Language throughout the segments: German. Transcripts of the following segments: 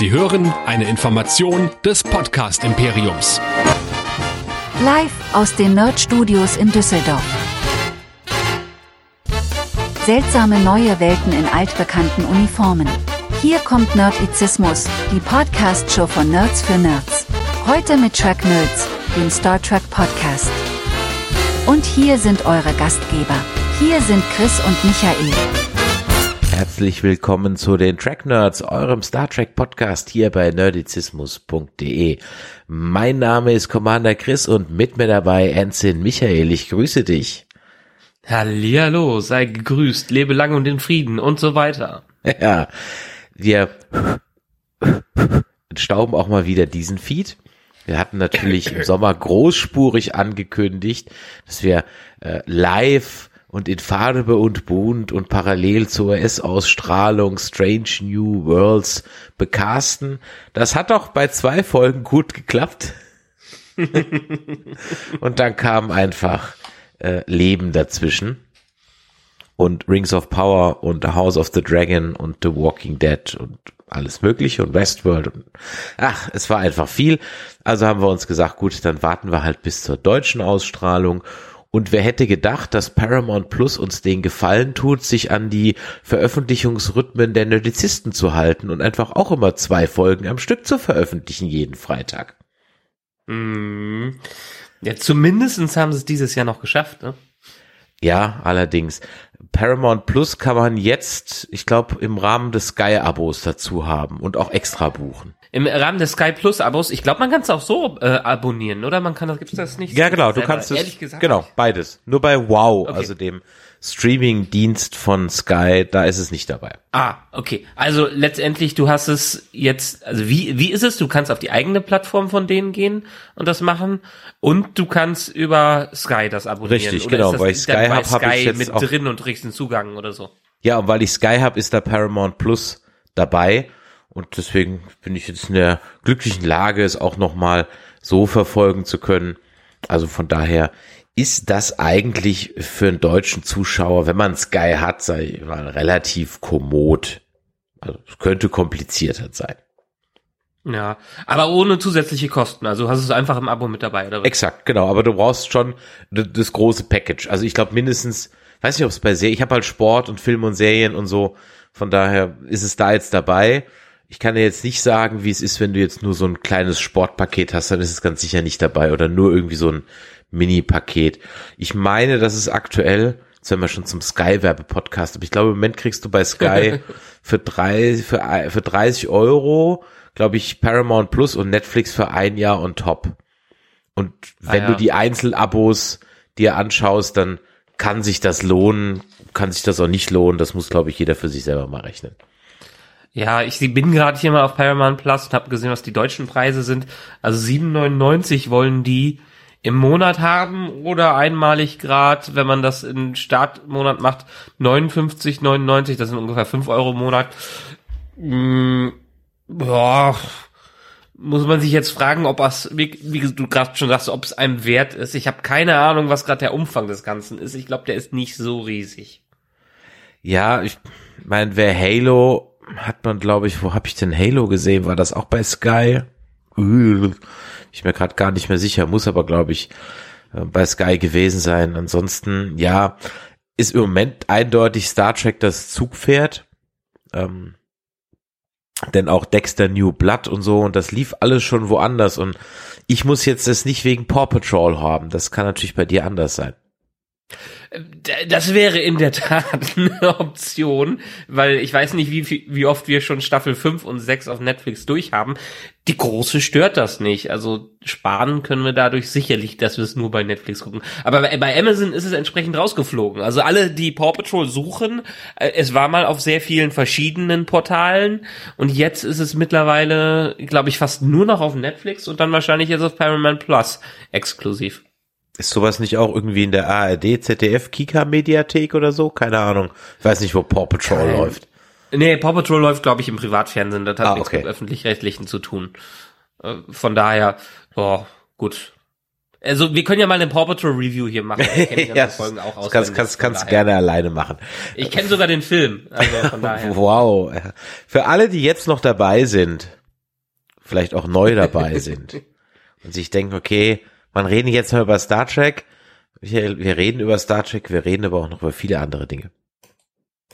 Sie hören eine Information des Podcast Imperiums. Live aus den Nerd Studios in Düsseldorf. Seltsame neue Welten in altbekannten Uniformen. Hier kommt Nerdizismus, die Podcast-Show von Nerds für Nerds. Heute mit Track Nerds, dem Star Trek Podcast. Und hier sind eure Gastgeber. Hier sind Chris und Michael. Herzlich willkommen zu den Track Nerds, eurem Star Trek Podcast hier bei nerdizismus.de. Mein Name ist Commander Chris und mit mir dabei Ensign Michael. Ich grüße dich. Hallihallo, sei gegrüßt, lebe lang und in Frieden und so weiter. Ja, wir stauben auch mal wieder diesen Feed. Wir hatten natürlich im Sommer großspurig angekündigt, dass wir äh, live und in Farbe und bunt und parallel zur US-Ausstrahlung Strange New Worlds bekasten. Das hat doch bei zwei Folgen gut geklappt. und dann kam einfach äh, Leben dazwischen. Und Rings of Power und The House of the Dragon und The Walking Dead und alles mögliche und Westworld. Und, ach, es war einfach viel. Also haben wir uns gesagt, gut, dann warten wir halt bis zur deutschen Ausstrahlung und wer hätte gedacht, dass Paramount Plus uns den Gefallen tut, sich an die Veröffentlichungsrhythmen der Nerdizisten zu halten und einfach auch immer zwei Folgen am Stück zu veröffentlichen jeden Freitag. Mm. Ja, zumindestens haben sie es dieses Jahr noch geschafft, ne? Ja, allerdings. Paramount Plus kann man jetzt, ich glaube, im Rahmen des Sky-Abos dazu haben und auch extra buchen. Im Rahmen des Sky Plus Abos, ich glaube, man kann es auch so äh, abonnieren, oder? Man kann das, gibt's das nicht? Ja, genau, du kannst es, ehrlich gesagt, genau, beides. Nur bei Wow, Okay. also dem Streaming-Dienst von Sky, da ist es nicht dabei. Ah, okay. Also letztendlich, du hast es jetzt, also wie, wie ist es? Du kannst auf die eigene Plattform von denen gehen und das machen und du kannst über Sky das abonnieren. Richtig, oder genau, weil ich Sky bei hab, ich Sky jetzt mit auch- drin und kriegst den Zugang oder so. Ja, und weil ich Sky habe, ist da Paramount Plus dabei. Und deswegen bin ich jetzt in der glücklichen Lage, es auch nochmal so verfolgen zu können. Also von daher ist das eigentlich für einen deutschen Zuschauer, wenn man Sky hat, sei ich mal, relativ kommod. Also es könnte komplizierter sein. Ja, aber ohne zusätzliche Kosten. Also hast du es einfach im Abo mit dabei, oder? Exakt, genau. Aber du brauchst schon das große Package. Also ich glaube mindestens, weiß nicht, ob es bei Serien, ich habe halt Sport und Film und Serien und so. Von daher ist es da jetzt dabei. Ich kann dir jetzt nicht sagen, wie es ist, wenn du jetzt nur so ein kleines Sportpaket hast, dann ist es ganz sicher nicht dabei oder nur irgendwie so ein Mini-Paket. Ich meine, das ist aktuell, jetzt sind wir schon zum Sky-Werbe-Podcast, aber ich glaube, im Moment kriegst du bei Sky für drei, für, für 30 Euro, glaube ich, Paramount Plus und Netflix für ein Jahr on top. Und wenn Ah, ja. du die Einzelabos dir anschaust, dann kann sich das lohnen, kann sich das auch nicht lohnen. Das muss, glaube ich, jeder für sich selber mal rechnen. Ja, ich bin gerade hier mal auf Paramount Plus und habe gesehen, was die deutschen Preise sind. Also 7,99 wollen die im Monat haben oder einmalig grad, wenn man das in Startmonat macht, 59,99, das sind ungefähr 5 Euro im Monat. Mm, boah, muss man sich jetzt fragen, ob es, wie, wie du gerade schon sagst, ob es einem wert ist. Ich habe keine Ahnung, was gerade der Umfang des Ganzen ist. Ich glaube, der ist nicht so riesig. Ja, ich meine, wer Halo hat man, glaube ich, wo habe ich denn Halo gesehen? War das auch bei Sky? Ich mir gerade gar nicht mehr sicher, muss aber, glaube ich, äh, bei Sky gewesen sein. Ansonsten, ja, ist im Moment eindeutig Star Trek das Zugpferd. Ähm, denn auch Dexter New Blood und so, und das lief alles schon woanders. Und ich muss jetzt das nicht wegen Paw Patrol haben. Das kann natürlich bei dir anders sein. D- Das wäre in der Tat eine Option, weil ich weiß nicht, wie, wie oft wir schon Staffel 5 und 6 auf Netflix durchhaben. Die große stört das nicht. Also sparen können wir dadurch sicherlich, dass wir es nur bei Netflix gucken. Aber bei, bei Amazon ist es entsprechend rausgeflogen. Also alle, die Paw Patrol suchen, äh, es war mal auf sehr vielen verschiedenen Portalen und jetzt ist es mittlerweile, glaube ich, fast nur noch auf Netflix und dann wahrscheinlich jetzt auf Paramount Plus exklusiv. Ist sowas nicht auch irgendwie in der ARD, ZDF, Kika Mediathek oder so? Keine Ahnung. Ich weiß nicht, wo Paw Patrol Kein- läuft. Nee, Paw Patrol läuft, glaube ich, im Privatfernsehen. Das hat Ah, nichts okay. mit öffentlich-rechtlichen zu tun. Äh, Von daher, boah, gut. Also wir können ja mal eine Paw Patrol Review hier machen. Ich kenne die ganzen ja, Folgen auch das auswendig, kannst, kannst, kannst gerne alleine machen. Ich kenne sogar den Film. Also von daher. Wow. Für alle, die jetzt noch dabei sind, vielleicht auch neu dabei sind und sich denken, okay, man reden jetzt mal über Star Trek. Wir, wir reden über Star Trek, wir reden aber auch noch über viele andere Dinge.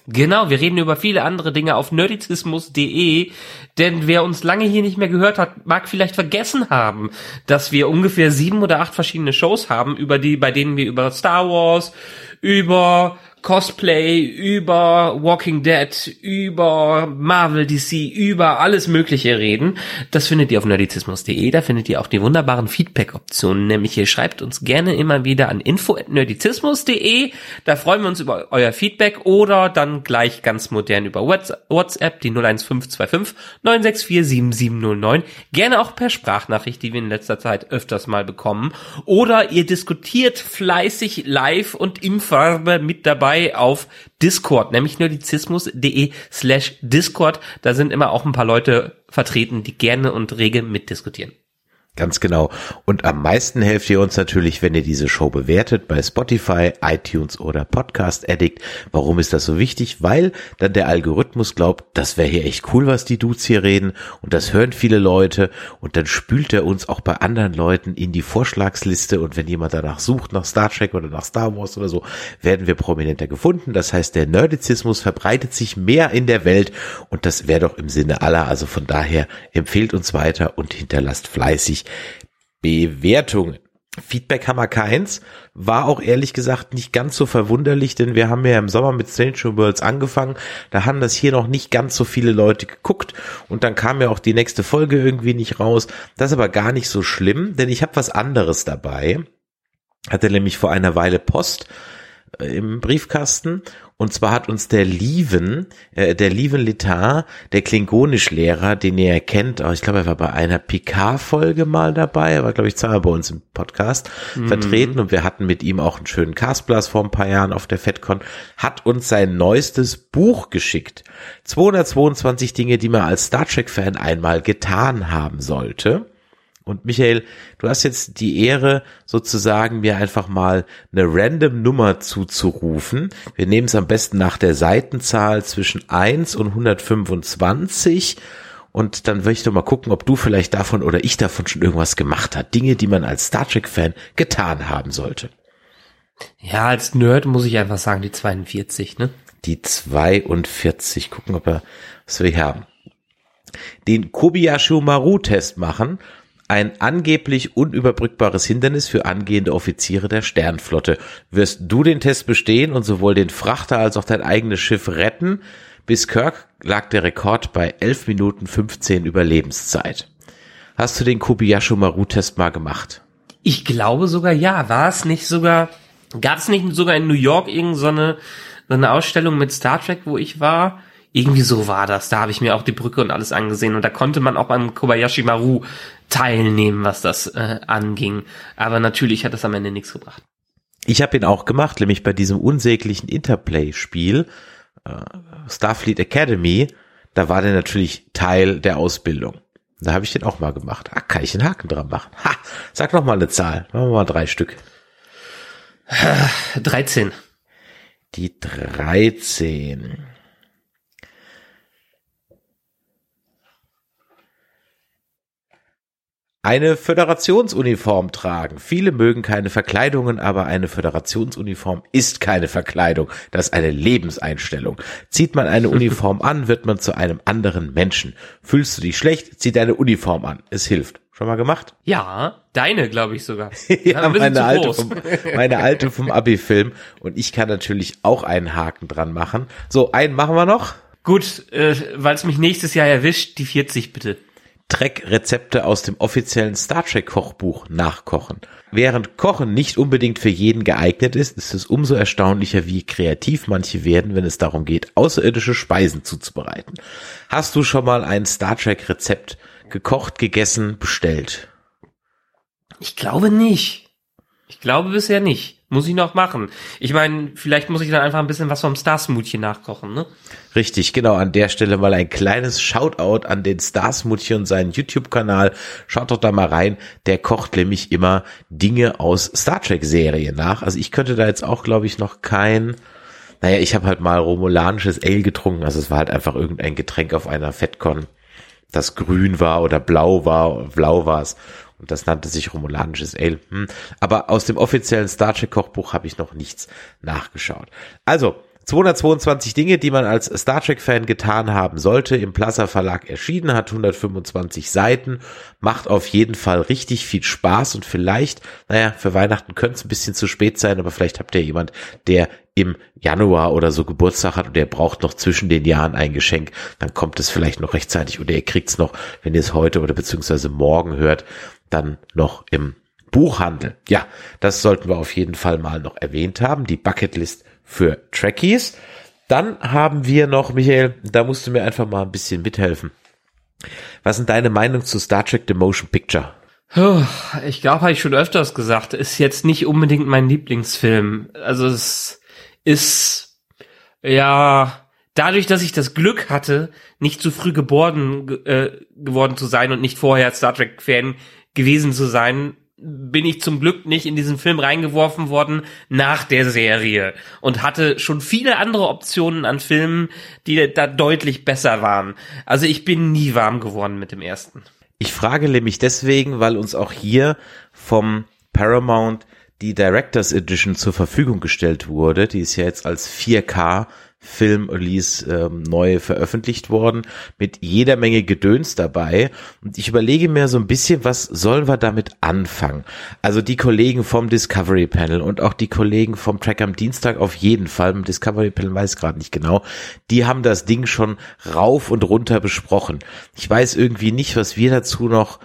Genau, wir reden über viele andere Dinge auf nerdizismus.de, denn wer uns lange hier nicht mehr gehört hat, mag vielleicht vergessen haben, dass wir ungefähr sieben oder acht verschiedene Shows haben, über die, bei denen wir über Star Wars, über Cosplay, über Walking Dead, über Marvel DC, über alles Mögliche reden. Das findet ihr auf nerdizismus.de. Da findet ihr auch die wunderbaren Feedback-Optionen. Nämlich ihr schreibt uns gerne immer wieder an info.nerdizismus.de. Da freuen wir uns über euer Feedback oder dann gleich ganz modern über WhatsApp, die 01525 964 7709. Gerne auch per Sprachnachricht, die wir in letzter Zeit öfters mal bekommen. Oder ihr diskutiert fleißig live und im Farbe mit dabei dabei auf Discord, nämlich nerdizismus.de slash Discord. Da sind immer auch ein paar Leute vertreten, die gerne und rege mitdiskutieren. Ganz genau. Und am meisten helft ihr uns natürlich, wenn ihr diese Show bewertet bei Spotify, iTunes oder Podcast Addict. Warum ist das so wichtig? Weil dann der Algorithmus glaubt, das wäre hier echt cool, was die Dudes hier reden. Und das hören viele Leute. Und dann spült er uns auch bei anderen Leuten in die Vorschlagsliste. Und wenn jemand danach sucht, nach Star Trek oder nach Star Wars oder so, werden wir prominenter gefunden. Das heißt, der Nerdizismus verbreitet sich mehr in der Welt. Und das wäre doch im Sinne aller. Also von daher empfehlt uns weiter und hinterlasst fleißig Bewertungen. Feedback haben wir keins. War auch ehrlich gesagt nicht ganz so verwunderlich, denn wir haben ja im Sommer mit Stranger Worlds angefangen. Da haben das hier noch nicht ganz so viele Leute geguckt und dann kam ja auch die nächste Folge irgendwie nicht raus. Das ist aber gar nicht so schlimm, denn ich habe was anderes dabei. Hatte nämlich vor einer Weile Post äh, im Briefkasten und zwar hat uns der Lieven, äh, der Lieven Litar, der Klingonisch-Lehrer, den ihr kennt, ich glaube, er war bei einer PK-Folge mal dabei, er war, glaube ich, zweimal bei uns im Podcast mhm. vertreten und wir hatten mit ihm auch einen schönen Castblast vor ein paar Jahren auf der FedCon, hat uns sein neuestes Buch geschickt. 222 Dinge, die man als Star Trek-Fan einmal getan haben sollte. Und Michael, du hast jetzt die Ehre, sozusagen mir einfach mal eine random Nummer zuzurufen. Wir nehmen es am besten nach der Seitenzahl zwischen 1 und 125. Und dann würde ich doch mal gucken, ob du vielleicht davon oder ich davon schon irgendwas gemacht hat. Dinge, die man als Star Trek-Fan getan haben sollte. Ja, als Nerd muss ich einfach sagen, die 42, ne? Die 42. Gucken, ob wir, was wir hier haben. Den Kobayashi Maru-Test machen ein angeblich unüberbrückbares Hindernis für angehende Offiziere der Sternflotte. Wirst du den Test bestehen und sowohl den Frachter als auch dein eigenes Schiff retten? Bis Kirk lag der Rekord bei 11 Minuten 15 Überlebenszeit. Hast du den Kobayashi Maru Test mal gemacht? Ich glaube sogar ja. War es nicht sogar, gab es nicht sogar in New York irgendeine so eine, so eine Ausstellung mit Star Trek, wo ich war? Irgendwie so war das. Da habe ich mir auch die Brücke und alles angesehen und da konnte man auch beim Kobayashi Maru teilnehmen, was das äh, anging. Aber natürlich hat das am Ende nichts gebracht. Ich habe ihn auch gemacht, nämlich bei diesem unsäglichen Interplay-Spiel äh, Starfleet Academy. Da war der natürlich Teil der Ausbildung. Da habe ich den auch mal gemacht. Ah, kann ich den Haken dran machen? Ha, sag noch mal eine Zahl. Machen wir mal drei Stück. 13. Die 13. eine Föderationsuniform tragen. Viele mögen keine Verkleidungen, aber eine Föderationsuniform ist keine Verkleidung. Das ist eine Lebenseinstellung. Zieht man eine Uniform an, wird man zu einem anderen Menschen. Fühlst du dich schlecht, zieh deine Uniform an. Es hilft. Schon mal gemacht? Ja, deine, glaube ich sogar. ja, meine alte, vom, meine alte vom Abi-Film. Und ich kann natürlich auch einen Haken dran machen. So, einen machen wir noch. Gut, äh, weil es mich nächstes Jahr erwischt, die 40 bitte. Trek-Rezepte aus dem offiziellen Star Trek Kochbuch nachkochen. Während Kochen nicht unbedingt für jeden geeignet ist, ist es umso erstaunlicher, wie kreativ manche werden, wenn es darum geht, außerirdische Speisen zuzubereiten. Hast du schon mal ein Star Trek Rezept gekocht, gegessen, bestellt? Ich glaube nicht. Ich glaube bisher nicht. Muss ich noch machen. Ich meine, vielleicht muss ich dann einfach ein bisschen was vom Star Smoothie nachkochen, ne? Richtig, genau. An der Stelle mal ein kleines Shoutout an den Star Smoothie und seinen YouTube-Kanal. Schaut doch da mal rein. Der kocht nämlich immer Dinge aus Star Trek-Serien nach. Also ich könnte da jetzt auch, glaube ich, noch kein, naja, ich habe halt mal romulanisches Ale getrunken. Also es war halt einfach irgendein Getränk auf einer FedCon. das grün war oder blau war, blau war es. Und das nannte sich romulanisches Ale. Hm. Aber aus dem offiziellen Star Trek Kochbuch habe ich noch nichts nachgeschaut. Also, 222 Dinge, die man als Star Trek-Fan getan haben sollte, im Plaza Verlag erschienen, hat 125 Seiten, macht auf jeden Fall richtig viel Spaß und vielleicht, naja, für Weihnachten könnte es ein bisschen zu spät sein, aber vielleicht habt ihr jemand, der im Januar oder so Geburtstag hat und der braucht noch zwischen den Jahren ein Geschenk, dann kommt es vielleicht noch rechtzeitig oder ihr kriegt es noch, wenn ihr es heute oder beziehungsweise morgen hört, dann noch im Buchhandel. Ja, das sollten wir auf jeden Fall mal noch erwähnt haben. Die Bucketlist für Trekkies. Dann haben wir noch, Michael, da musst du mir einfach mal ein bisschen mithelfen. Was sind deine Meinung zu Star Trek The Motion Picture? Ich glaube, habe ich schon öfters gesagt, ist jetzt nicht unbedingt mein Lieblingsfilm. Also es ist ja dadurch, dass ich das Glück hatte, nicht zu früh geboren äh, geworden zu sein und nicht vorher Star Trek Fan gewesen zu sein, bin ich zum Glück nicht in diesen Film reingeworfen worden nach der Serie und hatte schon viele andere Optionen an Filmen, die da deutlich besser waren. Also ich bin nie warm geworden mit dem ersten. Ich frage nämlich deswegen, weil uns auch hier vom Paramount die Directors Edition zur Verfügung gestellt wurde. Die ist ja jetzt als 4K Film-Release ähm, neu veröffentlicht worden, mit jeder Menge Gedöns dabei. Und ich überlege mir so ein bisschen, was sollen wir damit anfangen? Also die Kollegen vom Discovery Panel und auch die Kollegen vom Track am Dienstag auf jeden Fall, im Discovery Panel weiß ich gerade nicht genau, die haben das Ding schon rauf und runter besprochen. Ich weiß irgendwie nicht, was wir dazu noch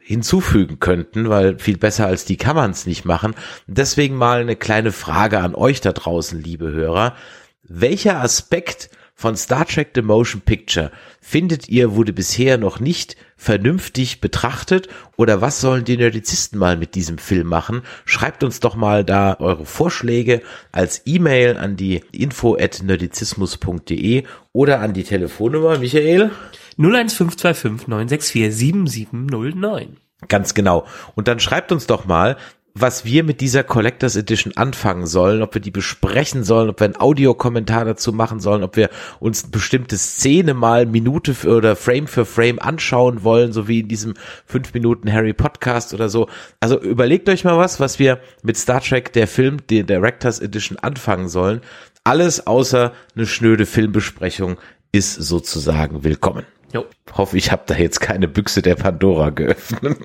hinzufügen könnten, weil viel besser als die kann man es nicht machen. Deswegen mal eine kleine Frage an euch da draußen, liebe Hörer welcher Aspekt von Star Trek The Motion Picture findet ihr wurde bisher noch nicht vernünftig betrachtet oder was sollen die Nerdizisten mal mit diesem Film machen? Schreibt uns doch mal da eure Vorschläge als E-Mail an die info at nerdizismus.de oder an die Telefonnummer, Michael? 01525 964 7709. Ganz genau. Und dann schreibt uns doch mal, was wir mit dieser Collectors Edition anfangen sollen, ob wir die besprechen sollen, ob wir einen Audiokommentar dazu machen sollen, ob wir uns eine bestimmte Szene mal Minute für, oder Frame für Frame anschauen wollen, so wie in diesem 5 Minuten Harry Podcast oder so. Also überlegt euch mal was, was wir mit Star Trek, der Film, der Directors Edition anfangen sollen. Alles außer eine schnöde Filmbesprechung ist sozusagen willkommen. Jo. Hoffe, ich habe da jetzt keine Büchse der Pandora geöffnet.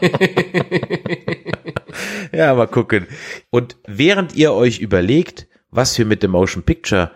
ja, mal gucken. Und während ihr euch überlegt, was wir mit dem Motion Picture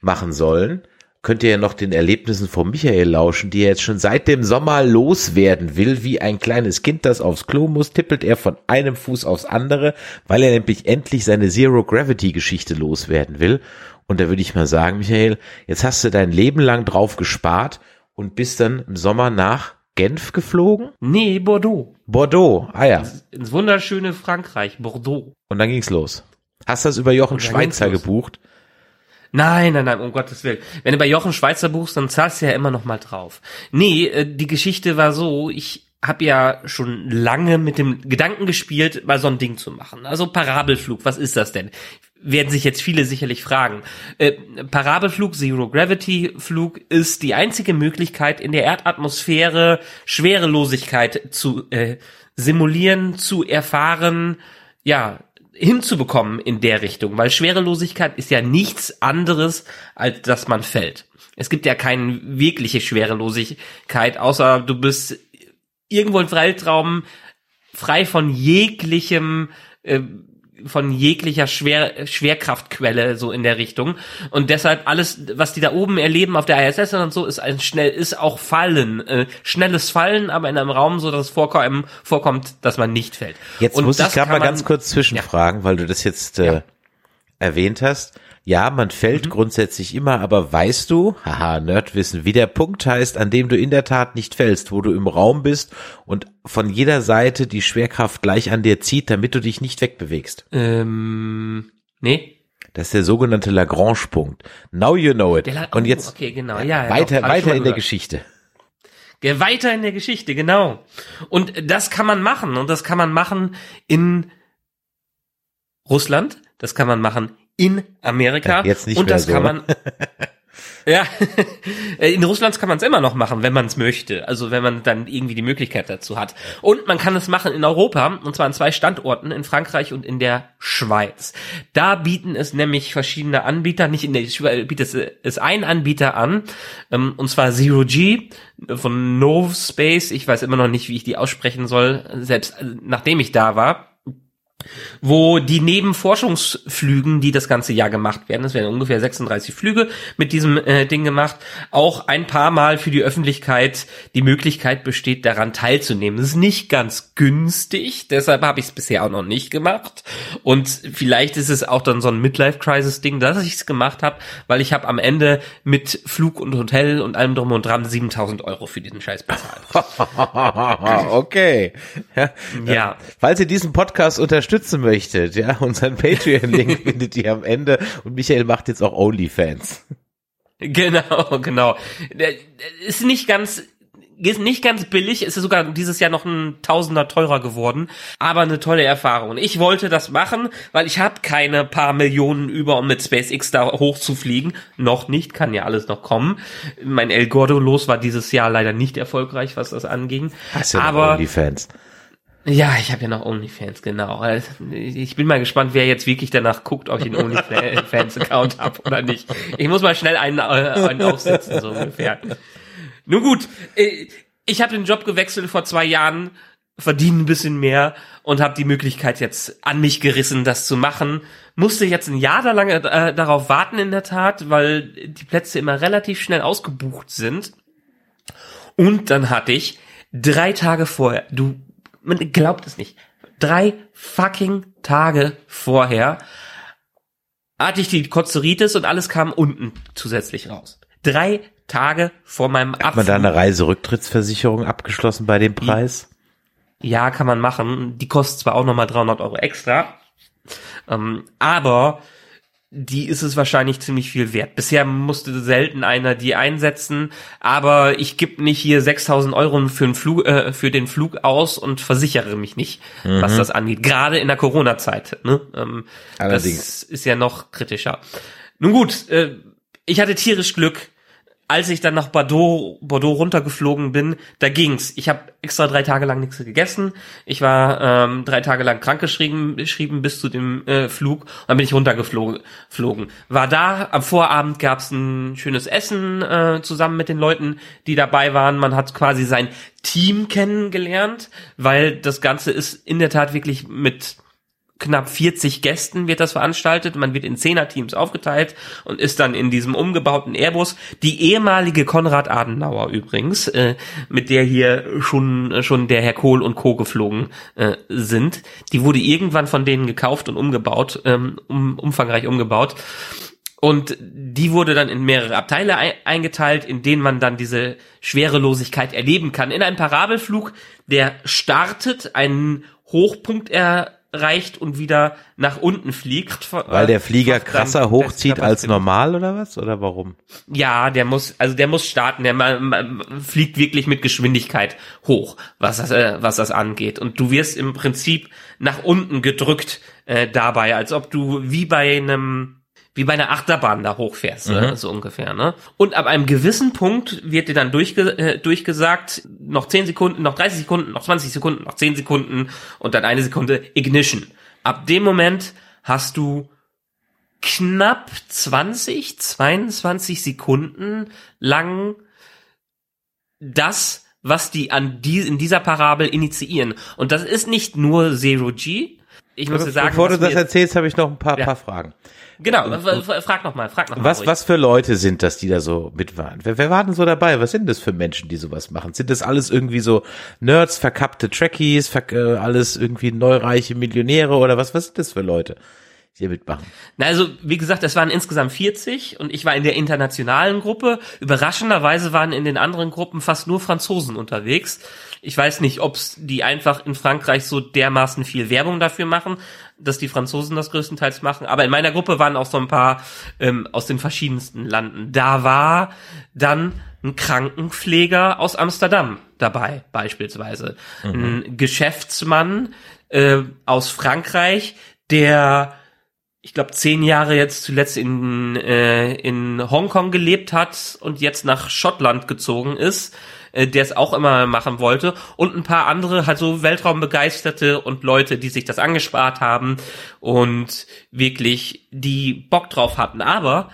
machen sollen, könnt ihr ja noch den Erlebnissen von Michael lauschen, die er jetzt schon seit dem Sommer loswerden will. Wie ein kleines Kind, das aufs Klo muss, tippelt er von einem Fuß aufs andere, weil er nämlich endlich seine Zero Gravity Geschichte loswerden will. Und da würde ich mal sagen, Michael, jetzt hast du dein Leben lang drauf gespart und bist dann im Sommer nach Genf geflogen? Nee, Bordeaux. Bordeaux, ah ja. Ins wunderschöne Frankreich, Bordeaux. Und dann ging's los. Hast du das über Jochen Schweizer gebucht? Nein, nein, nein, um Gottes Willen. Wenn du bei Jochen Schweizer buchst, dann zahlst du ja immer noch mal drauf. Nee, äh, die Geschichte war so, ich habe ja schon lange mit dem Gedanken gespielt, mal so ein Ding zu machen. Also Parabelflug, was ist das denn? Werden sich jetzt viele sicherlich fragen. Äh, Parabelflug, Zero Gravity Flug ist die einzige Möglichkeit, in der Erdatmosphäre Schwerelosigkeit zu äh, simulieren, zu erfahren, ja, hinzubekommen in der Richtung, weil Schwerelosigkeit ist ja nichts anderes, als dass man fällt. Es gibt ja keine wirkliche Schwerelosigkeit, außer du bist irgendwo im Weltraum frei von jeglichem äh, von jeglicher Schwer, Schwerkraftquelle so in der Richtung und deshalb alles was die da oben erleben auf der ISS und so ist ein schnell ist auch Fallen äh, schnelles Fallen aber in einem Raum so dass es vorkommt, vorkommt dass man nicht fällt jetzt und muss ich gerade mal ganz kurz zwischenfragen ja. weil du das jetzt äh, ja. erwähnt hast ja, man fällt mhm. grundsätzlich immer, aber weißt du, haha, Nerdwissen, wie der Punkt heißt, an dem du in der Tat nicht fällst, wo du im Raum bist und von jeder Seite die Schwerkraft gleich an dir zieht, damit du dich nicht wegbewegst? Ähm, nee. Das ist der sogenannte Lagrange-Punkt. Now you know it. Und jetzt okay, genau. ja, weiter, doch, weiter in der Geschichte. Geh weiter in der Geschichte, genau. Und das kann man machen. Und das kann man machen in Russland. Das kann man machen in Amerika. Jetzt nicht und mehr das so. kann man Ja, in Russland kann man es immer noch machen, wenn man es möchte. Also wenn man dann irgendwie die Möglichkeit dazu hat. Und man kann es machen in Europa, und zwar an zwei Standorten, in Frankreich und in der Schweiz. Da bieten es nämlich verschiedene Anbieter, nicht in der Schweiz bietet es ein Anbieter an, ähm, und zwar Zero G von Novspace. Ich weiß immer noch nicht, wie ich die aussprechen soll, selbst äh, nachdem ich da war wo die Nebenforschungsflügen, die das ganze Jahr gemacht werden, es werden ungefähr 36 Flüge mit diesem äh, Ding gemacht, auch ein paar Mal für die Öffentlichkeit die Möglichkeit besteht, daran teilzunehmen. Das ist nicht ganz günstig, deshalb habe ich es bisher auch noch nicht gemacht. Und vielleicht ist es auch dann so ein Midlife-Crisis-Ding, dass ich es gemacht habe, weil ich habe am Ende mit Flug und Hotel und allem drum und dran 7000 Euro für diesen Scheiß bezahlt. okay. Ja. ja. Falls ihr diesen Podcast unterstützt, unterstützen möchtet, ja, unseren Patreon-Link findet ihr am Ende und Michael macht jetzt auch OnlyFans. Genau, genau. Ist nicht ganz ist nicht ganz billig, ist sogar dieses Jahr noch ein Tausender teurer geworden, aber eine tolle Erfahrung. Ich wollte das machen, weil ich habe keine paar Millionen über, um mit SpaceX da hochzufliegen. Noch nicht, kann ja alles noch kommen. Mein El Gordo los war dieses Jahr leider nicht erfolgreich, was das anging. Hast du aber OnlyFans? Ja, ich habe ja noch OnlyFans, genau. Ich bin mal gespannt, wer jetzt wirklich danach guckt, ob ich einen OnlyFans-Account habe oder nicht. Ich muss mal schnell einen, äh, einen aufsetzen, so ungefähr. Nun gut, äh, ich habe den Job gewechselt vor zwei Jahren, verdiene ein bisschen mehr und habe die Möglichkeit jetzt an mich gerissen, das zu machen. Musste jetzt ein Jahr da lange äh, darauf warten in der Tat, weil die Plätze immer relativ schnell ausgebucht sind. Und dann hatte ich drei Tage vorher, du man glaubt es nicht. Drei fucking Tage vorher hatte ich die Kozeritis und alles kam unten zusätzlich raus. Drei Tage vor meinem Abflug. Hat man da eine Reiserücktrittsversicherung abgeschlossen bei dem Preis? Ja, kann man machen. Die kostet zwar auch nochmal 300 Euro extra, ähm, aber die ist es wahrscheinlich ziemlich viel wert. Bisher musste selten einer die einsetzen, aber ich gebe nicht hier 6000 Euro für den Flug, äh, für den Flug aus und versichere mich nicht, mhm. was das angeht. Gerade in der Corona-Zeit. Ne? Ähm, Allerdings. Das ist ja noch kritischer. Nun gut, äh, ich hatte tierisch Glück als ich dann nach Bordeaux, Bordeaux runtergeflogen bin, da ging's. Ich habe extra drei Tage lang nichts gegessen. Ich war ähm, drei Tage lang krankgeschrieben geschrieben bis zu dem äh, Flug. Dann bin ich runtergeflogen. Flogen. War da, am Vorabend gab's ein schönes Essen äh, zusammen mit den Leuten, die dabei waren. Man hat quasi sein Team kennengelernt, weil das Ganze ist in der Tat wirklich mit knapp 40 Gästen wird das veranstaltet. Man wird in Zehner-Teams aufgeteilt und ist dann in diesem umgebauten Airbus. Die ehemalige Konrad Adenauer übrigens, äh, mit der hier schon, schon der Herr Kohl und Co. geflogen äh, sind. Die wurde irgendwann von denen gekauft und umgebaut, ähm, um, umfangreich umgebaut. Und die wurde dann in mehrere Abteile eingeteilt, in denen man dann diese Schwerelosigkeit erleben kann. In einem Parabelflug, der startet, einen Hochpunkt er reicht und wieder nach unten fliegt. Weil der Flieger krasser hochzieht als normal oder was? Oder warum? Ja, der muss, also der muss starten, der man, man fliegt wirklich mit Geschwindigkeit hoch, was das, äh, was das angeht. Und du wirst im Prinzip nach unten gedrückt äh, dabei, als ob du wie bei einem wie bei einer Achterbahn da hochfährst, mhm. ne? so ungefähr. Ne? Und ab einem gewissen Punkt wird dir dann durchge äh, durchgesagt, noch 10 Sekunden, noch 30 Sekunden, noch 20 Sekunden, noch 10 Sekunden und dann eine Sekunde Ignition. Ab dem Moment hast du knapp 20, 22 Sekunden lang das, was die an die in dieser Parabel initiieren. Und das ist nicht nur Zero G. Ich muss sagen, bevor du das erzählst, habe ich noch ein paar, ja. paar Fragen. Genau, frag noch mal, frag noch mal. Was, was für Leute sind das, die da so mit waren? Wer, wer war denn so dabei? Was sind das für Menschen, die sowas machen? Sind das alles irgendwie so Nerds, verkappte Trekkies, ver äh, alles irgendwie neureiche Millionäre oder was, was sind das für Leute? die hier mitmachen. Na, also, wie gesagt, es waren insgesamt 40 und ich war in der internationalen Gruppe. Überraschenderweise waren in den anderen Gruppen fast nur Franzosen unterwegs. Ich weiß nicht, ob die einfach in Frankreich so dermaßen viel Werbung dafür machen, dass die Franzosen das größtenteils machen. Aber in meiner Gruppe waren auch so ein paar ähm, aus den verschiedensten Landen. Da war dann ein Krankenpfleger aus Amsterdam dabei, beispielsweise. Mhm. Ein Geschäftsmann äh, aus Frankreich, der ich glaube, zehn Jahre jetzt zuletzt in, äh, in Hongkong gelebt hat und jetzt nach Schottland gezogen ist, äh, der es auch immer machen wollte und ein paar andere halt so Weltraumbegeisterte und Leute, die sich das angespart haben und wirklich die Bock drauf hatten. Aber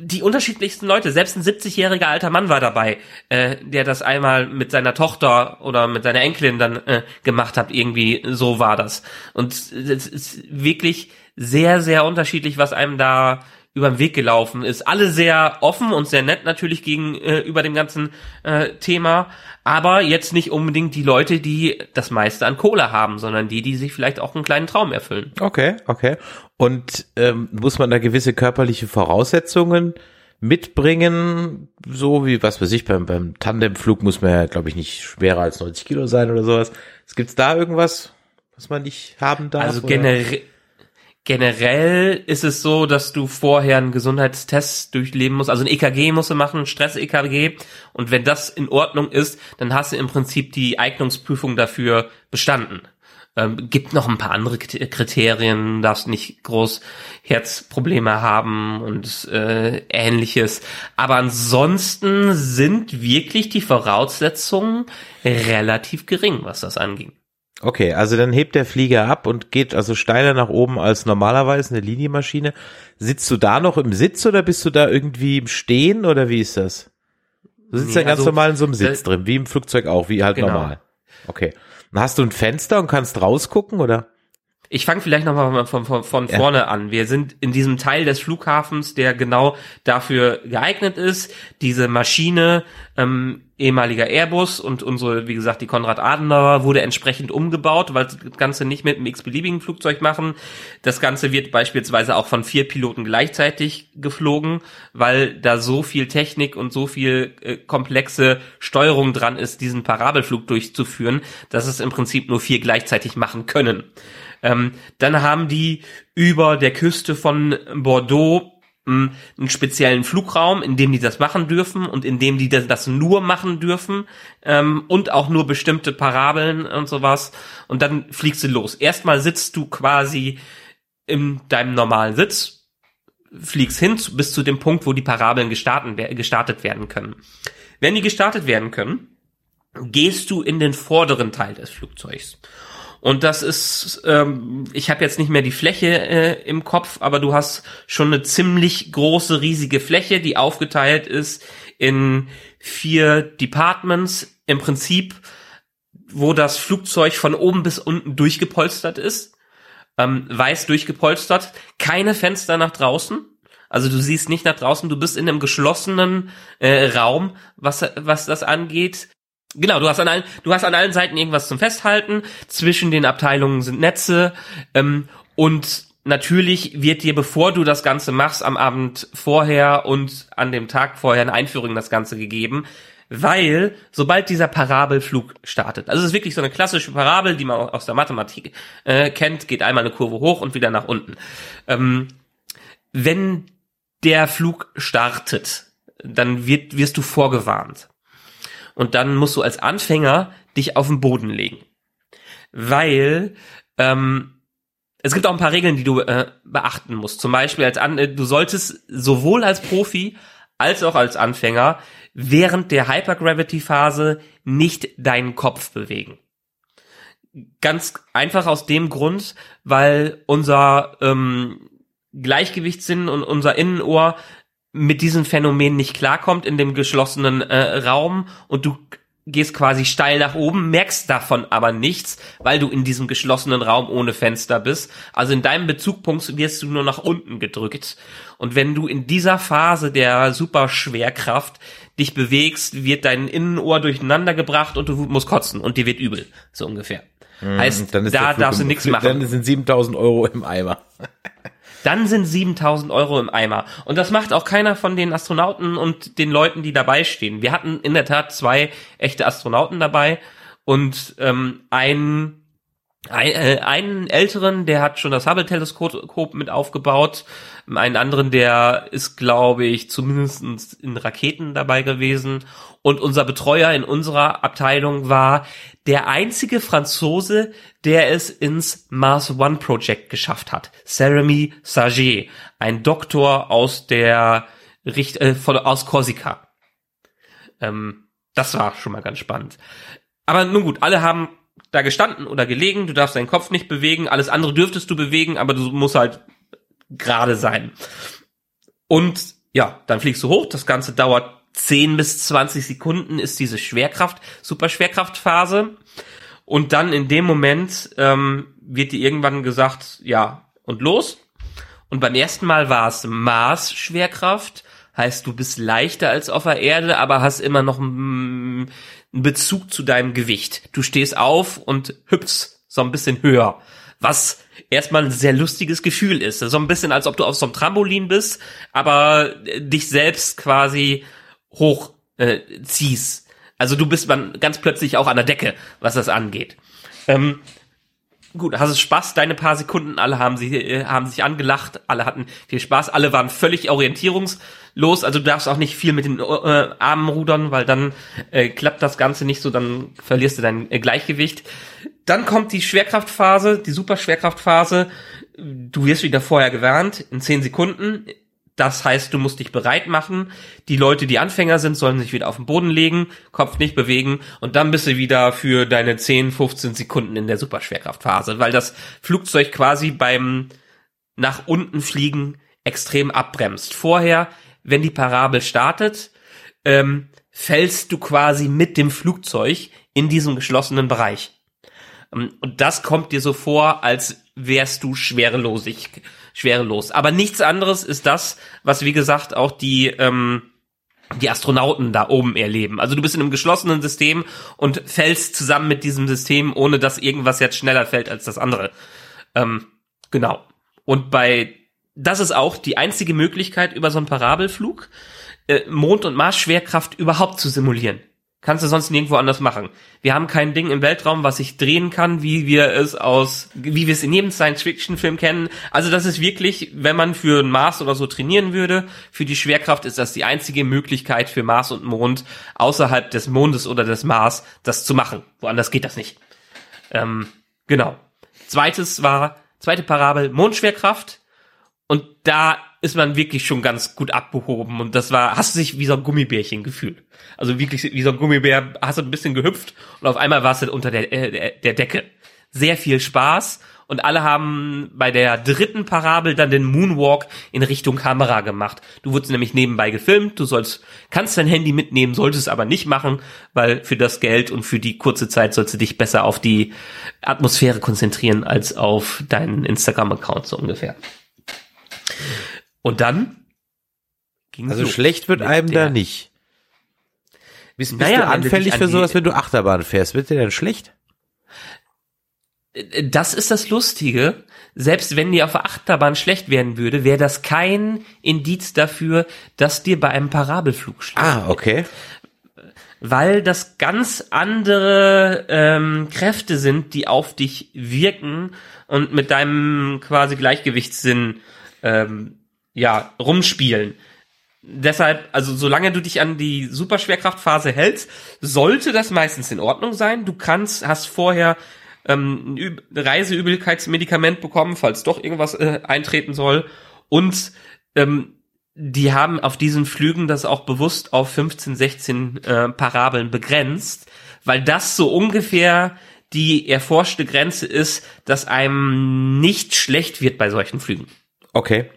die unterschiedlichsten Leute, selbst ein 70-jähriger alter Mann war dabei, äh, der das einmal mit seiner Tochter oder mit seiner Enkelin dann äh, gemacht hat, irgendwie so war das. Und es ist wirklich sehr, sehr unterschiedlich, was einem da über den Weg gelaufen ist. Alle sehr offen und sehr nett natürlich gegenüber äh, dem ganzen äh, Thema, aber jetzt nicht unbedingt die Leute, die das meiste an Kohle haben, sondern die, die sich vielleicht auch einen kleinen Traum erfüllen. Okay, okay. Und ähm, muss man da gewisse körperliche Voraussetzungen mitbringen, so wie, was weiß ich, beim, beim Tandemflug muss man ja, glaube ich, nicht schwerer als 90 Kilo sein oder sowas. Gibt's da irgendwas, was man nicht haben darf? Also generell Generell ist es so, dass du vorher einen Gesundheitstest durchleben musst, also ein EKG musst du machen, Stress-EKG. Und wenn das in Ordnung ist, dann hast du im Prinzip die Eignungsprüfung dafür bestanden. Ähm, gibt noch ein paar andere Kriterien, darfst nicht groß Herzprobleme haben und äh, ähnliches. Aber ansonsten sind wirklich die Voraussetzungen relativ gering, was das angeht. Okay, also dann hebt der Flieger ab und geht also steiler nach oben als normalerweise eine Linienmaschine. Sitzt du da noch im Sitz oder bist du da irgendwie im Stehen oder wie ist das? Du sitzt nee, ja ganz also, normal in so einem Sitz drin, wie im Flugzeug auch, wie halt genau. normal. Okay. Und hast du ein Fenster und kannst rausgucken oder? Ich fange vielleicht nochmal von, von, von vorne ja. an. Wir sind in diesem Teil des Flughafens, der genau dafür geeignet ist. Diese Maschine, ähm, ehemaliger Airbus und unsere, wie gesagt, die Konrad Adenauer wurde entsprechend umgebaut, weil das Ganze nicht mit einem x-beliebigen Flugzeug machen. Das Ganze wird beispielsweise auch von vier Piloten gleichzeitig geflogen, weil da so viel Technik und so viel äh, komplexe Steuerung dran ist, diesen Parabelflug durchzuführen, dass es im Prinzip nur vier gleichzeitig machen können. Ähm, dann haben die über der Küste von Bordeaux hm, einen speziellen Flugraum, in dem die das machen dürfen und in dem die das nur machen dürfen ähm, und auch nur bestimmte Parabeln und sowas. Und dann fliegst du los. Erstmal sitzt du quasi in deinem normalen Sitz, fliegst hin bis zu dem Punkt, wo die Parabeln gestartet, gestartet werden können. Wenn die gestartet werden können, gehst du in den vorderen Teil des Flugzeugs. Und das ist, ähm, ich habe jetzt nicht mehr die Fläche äh, im Kopf, aber du hast schon eine ziemlich große, riesige Fläche, die aufgeteilt ist in vier Departments. Im Prinzip, wo das Flugzeug von oben bis unten durchgepolstert ist, ähm, weiß durchgepolstert, keine Fenster nach draußen. Also du siehst nicht nach draußen, du bist in einem geschlossenen äh, Raum, was, was das angeht. Genau, du hast an allen, du hast an allen Seiten irgendwas zum Festhalten. Zwischen den Abteilungen sind Netze ähm, und natürlich wird dir, bevor du das Ganze machst, am Abend vorher und an dem Tag vorher eine Einführung in das Ganze gegeben, weil sobald dieser Parabelflug startet, also es ist wirklich so eine klassische Parabel, die man aus der Mathematik äh, kennt, geht einmal eine Kurve hoch und wieder nach unten. Ähm, wenn der Flug startet, dann wird, wirst du vorgewarnt und dann musst du als Anfänger dich auf den Boden legen. Weil ähm, es gibt auch ein paar Regeln, die du äh, beachten musst. Zum Beispiel als An äh, du solltest sowohl als Profi als auch als Anfänger während der Hypergravity-Phase nicht deinen Kopf bewegen. Ganz einfach aus dem Grund, weil unser ähm, Gleichgewichtssinn und unser Innenohr mit diesem Phänomen nicht klarkommt in dem geschlossenen äh, Raum und du gehst quasi steil nach oben, merkst davon aber nichts, weil du in diesem geschlossenen Raum ohne Fenster bist. Also in deinem Bezugpunkt wirst du nur nach unten gedrückt. Und wenn du in dieser Phase der Superschwerkraft dich bewegst, wird dein Innenohr durcheinander gebracht und du musst kotzen und dir wird übel, so ungefähr. Hm, heißt, da darfst du nichts machen. Dann sind 7000 Euro im Eimer dann sind 7000 Euro im Eimer. Und das macht auch keiner von den Astronauten und den Leuten, die dabei stehen. Wir hatten in der Tat zwei echte Astronauten dabei und ähm, ein Ein, äh, einen älteren, der hat schon das Hubble-Teleskop mit aufgebaut. Einen anderen, der ist, glaube ich, zumindest in Raketen dabei gewesen. Und unser Betreuer in unserer Abteilung war der einzige Franzose, der es ins Mars One Project geschafft hat. Jeremy Saget, ein Doktor aus der Richt äh, von, aus Korsika. Ähm, das war schon mal ganz spannend. Aber nun gut, alle haben da gestanden oder gelegen, du darfst deinen Kopf nicht bewegen, alles andere dürftest du bewegen, aber du musst halt gerade sein. Und ja, dann fliegst du hoch, das Ganze dauert 10 bis 20 Sekunden, ist diese Schwerkraft, Superschwerkraftphase. Und dann in dem Moment ähm, wird dir irgendwann gesagt, ja, und los. Und beim ersten Mal war es Mars-Schwerkraft, heißt du bist leichter als auf der Erde, aber hast immer noch einen Bezug zu deinem Gewicht. Du stehst auf und hüpfst so ein bisschen höher, was erstmal ein sehr lustiges Gefühl ist. So ein bisschen, als ob du auf so einem Trampolin bist, aber dich selbst quasi hoch äh, ziehst. Also du bist man ganz plötzlich auch an der Decke, was das angeht. Ähm, gut, hast es Spaß, deine paar Sekunden, alle haben sie äh, haben sich angelacht, alle hatten viel Spaß, alle waren völlig orientierungslos, also du darfst auch nicht viel mit den äh, Armen rudern, weil dann äh, klappt das Ganze nicht so, dann verlierst du dein äh, Gleichgewicht. Dann kommt die Schwerkraftphase, die Superschwerkraftphase. Du wirst wieder vorher gewarnt, in zehn Sekunden das heißt, du musst dich bereit machen. Die Leute, die Anfänger sind, sollen sich wieder auf den Boden legen, Kopf nicht bewegen und dann bist du wieder für deine 10, 15 Sekunden in der Superschwerkraftphase, weil das Flugzeug quasi beim nach unten fliegen extrem abbremst. Vorher, wenn die Parabel startet, ähm, fällst du quasi mit dem Flugzeug in diesem geschlossenen Bereich. Ähm, und das kommt dir so vor, als wärst du schwerelosig, schwerelos. Aber nichts anderes ist das, was wie gesagt auch die ähm, die Astronauten da oben erleben. Also du bist in einem geschlossenen System und fällst zusammen mit diesem System, ohne dass irgendwas jetzt schneller fällt als das andere. Ähm, genau. Und bei das ist auch die einzige Möglichkeit über so einen Parabelflug äh, Mond- und Mars-Schwerkraft überhaupt zu simulieren. Kannst du sonst nirgendwo anders machen. Wir haben kein Ding im Weltraum, was sich drehen kann, wie wir es aus, wie wir es in jedem Science-Fiction-Film kennen. Also das ist wirklich, wenn man für einen Mars oder so trainieren würde, für die Schwerkraft ist das die einzige Möglichkeit für Mars und Mond außerhalb des Mondes oder des Mars, das zu machen. Woanders geht das nicht. Ähm, genau. Zweites war, zweite Parabel, Mondschwerkraft. Und da ist man wirklich schon ganz gut abgehoben und das war, hast du dich wie so ein Gummibärchen gefühlt. Also wirklich wie so ein Gummibär, hast du ein bisschen gehüpft und auf einmal warst du unter der, äh, der Decke. Sehr viel Spaß und alle haben bei der dritten Parabel dann den Moonwalk in Richtung Kamera gemacht. Du wurdest nämlich nebenbei gefilmt, du sollst, kannst dein Handy mitnehmen, solltest aber nicht machen, weil für das Geld und für die kurze Zeit sollst du dich besser auf die Atmosphäre konzentrieren als auf deinen Instagram-Account so ungefähr. Und dann ging Also schlecht wird einem da nicht. Bist, bist naja, du anfällig für sowas, wenn du Achterbahn fährst? Wird dir denn schlecht? Äh, das ist das Lustige. Selbst wenn dir auf der Achterbahn schlecht werden würde, wäre das kein Indiz dafür, dass dir bei einem Parabelflug schlecht Ah, okay. Weil das ganz andere ähm, Kräfte sind, die auf dich wirken und mit deinem quasi Gleichgewichtssinn ähm, ja rumspielen. Deshalb, also solange du dich an die Superschwerkraftphase hältst, sollte das meistens in Ordnung sein. Du kannst, hast vorher ähm, ein Reiseübelkeitsmedikament bekommen, falls doch irgendwas äh, eintreten soll. Und ähm, die haben auf diesen Flügen das auch bewusst auf 15, 16 äh, Parabeln begrenzt, weil das so ungefähr die erforschte Grenze ist, dass einem nicht schlecht wird bei solchen Flügen. Okay.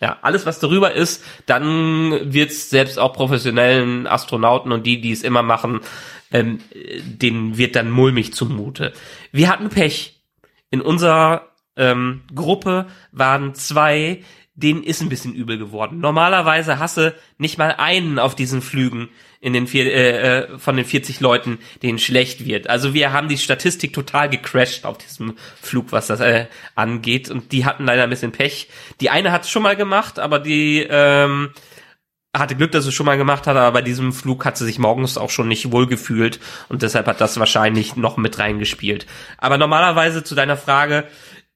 Ja, alles was darüber ist, dann wird's selbst auch professionellen Astronauten und die, die es immer machen, ähm, denen wird dann mulmig zumute. Wir hatten Pech. In unserer ähm, Gruppe waren zwei, denen ist ein bisschen übel geworden. Normalerweise hasse nicht mal einen auf diesen Flügen in den vier, äh, äh von den 40 Leuten, denen schlecht wird. Also wir haben die Statistik total gecrashed auf diesem Flug, was das äh, angeht. Und die hatten leider ein bisschen Pech. Die eine hat es schon mal gemacht, aber die ähm, hatte Glück, dass sie es schon mal gemacht hat, aber bei diesem Flug hat sie sich morgens auch schon nicht wohl gefühlt und deshalb hat das wahrscheinlich noch mit reingespielt. Aber normalerweise zu deiner Frage,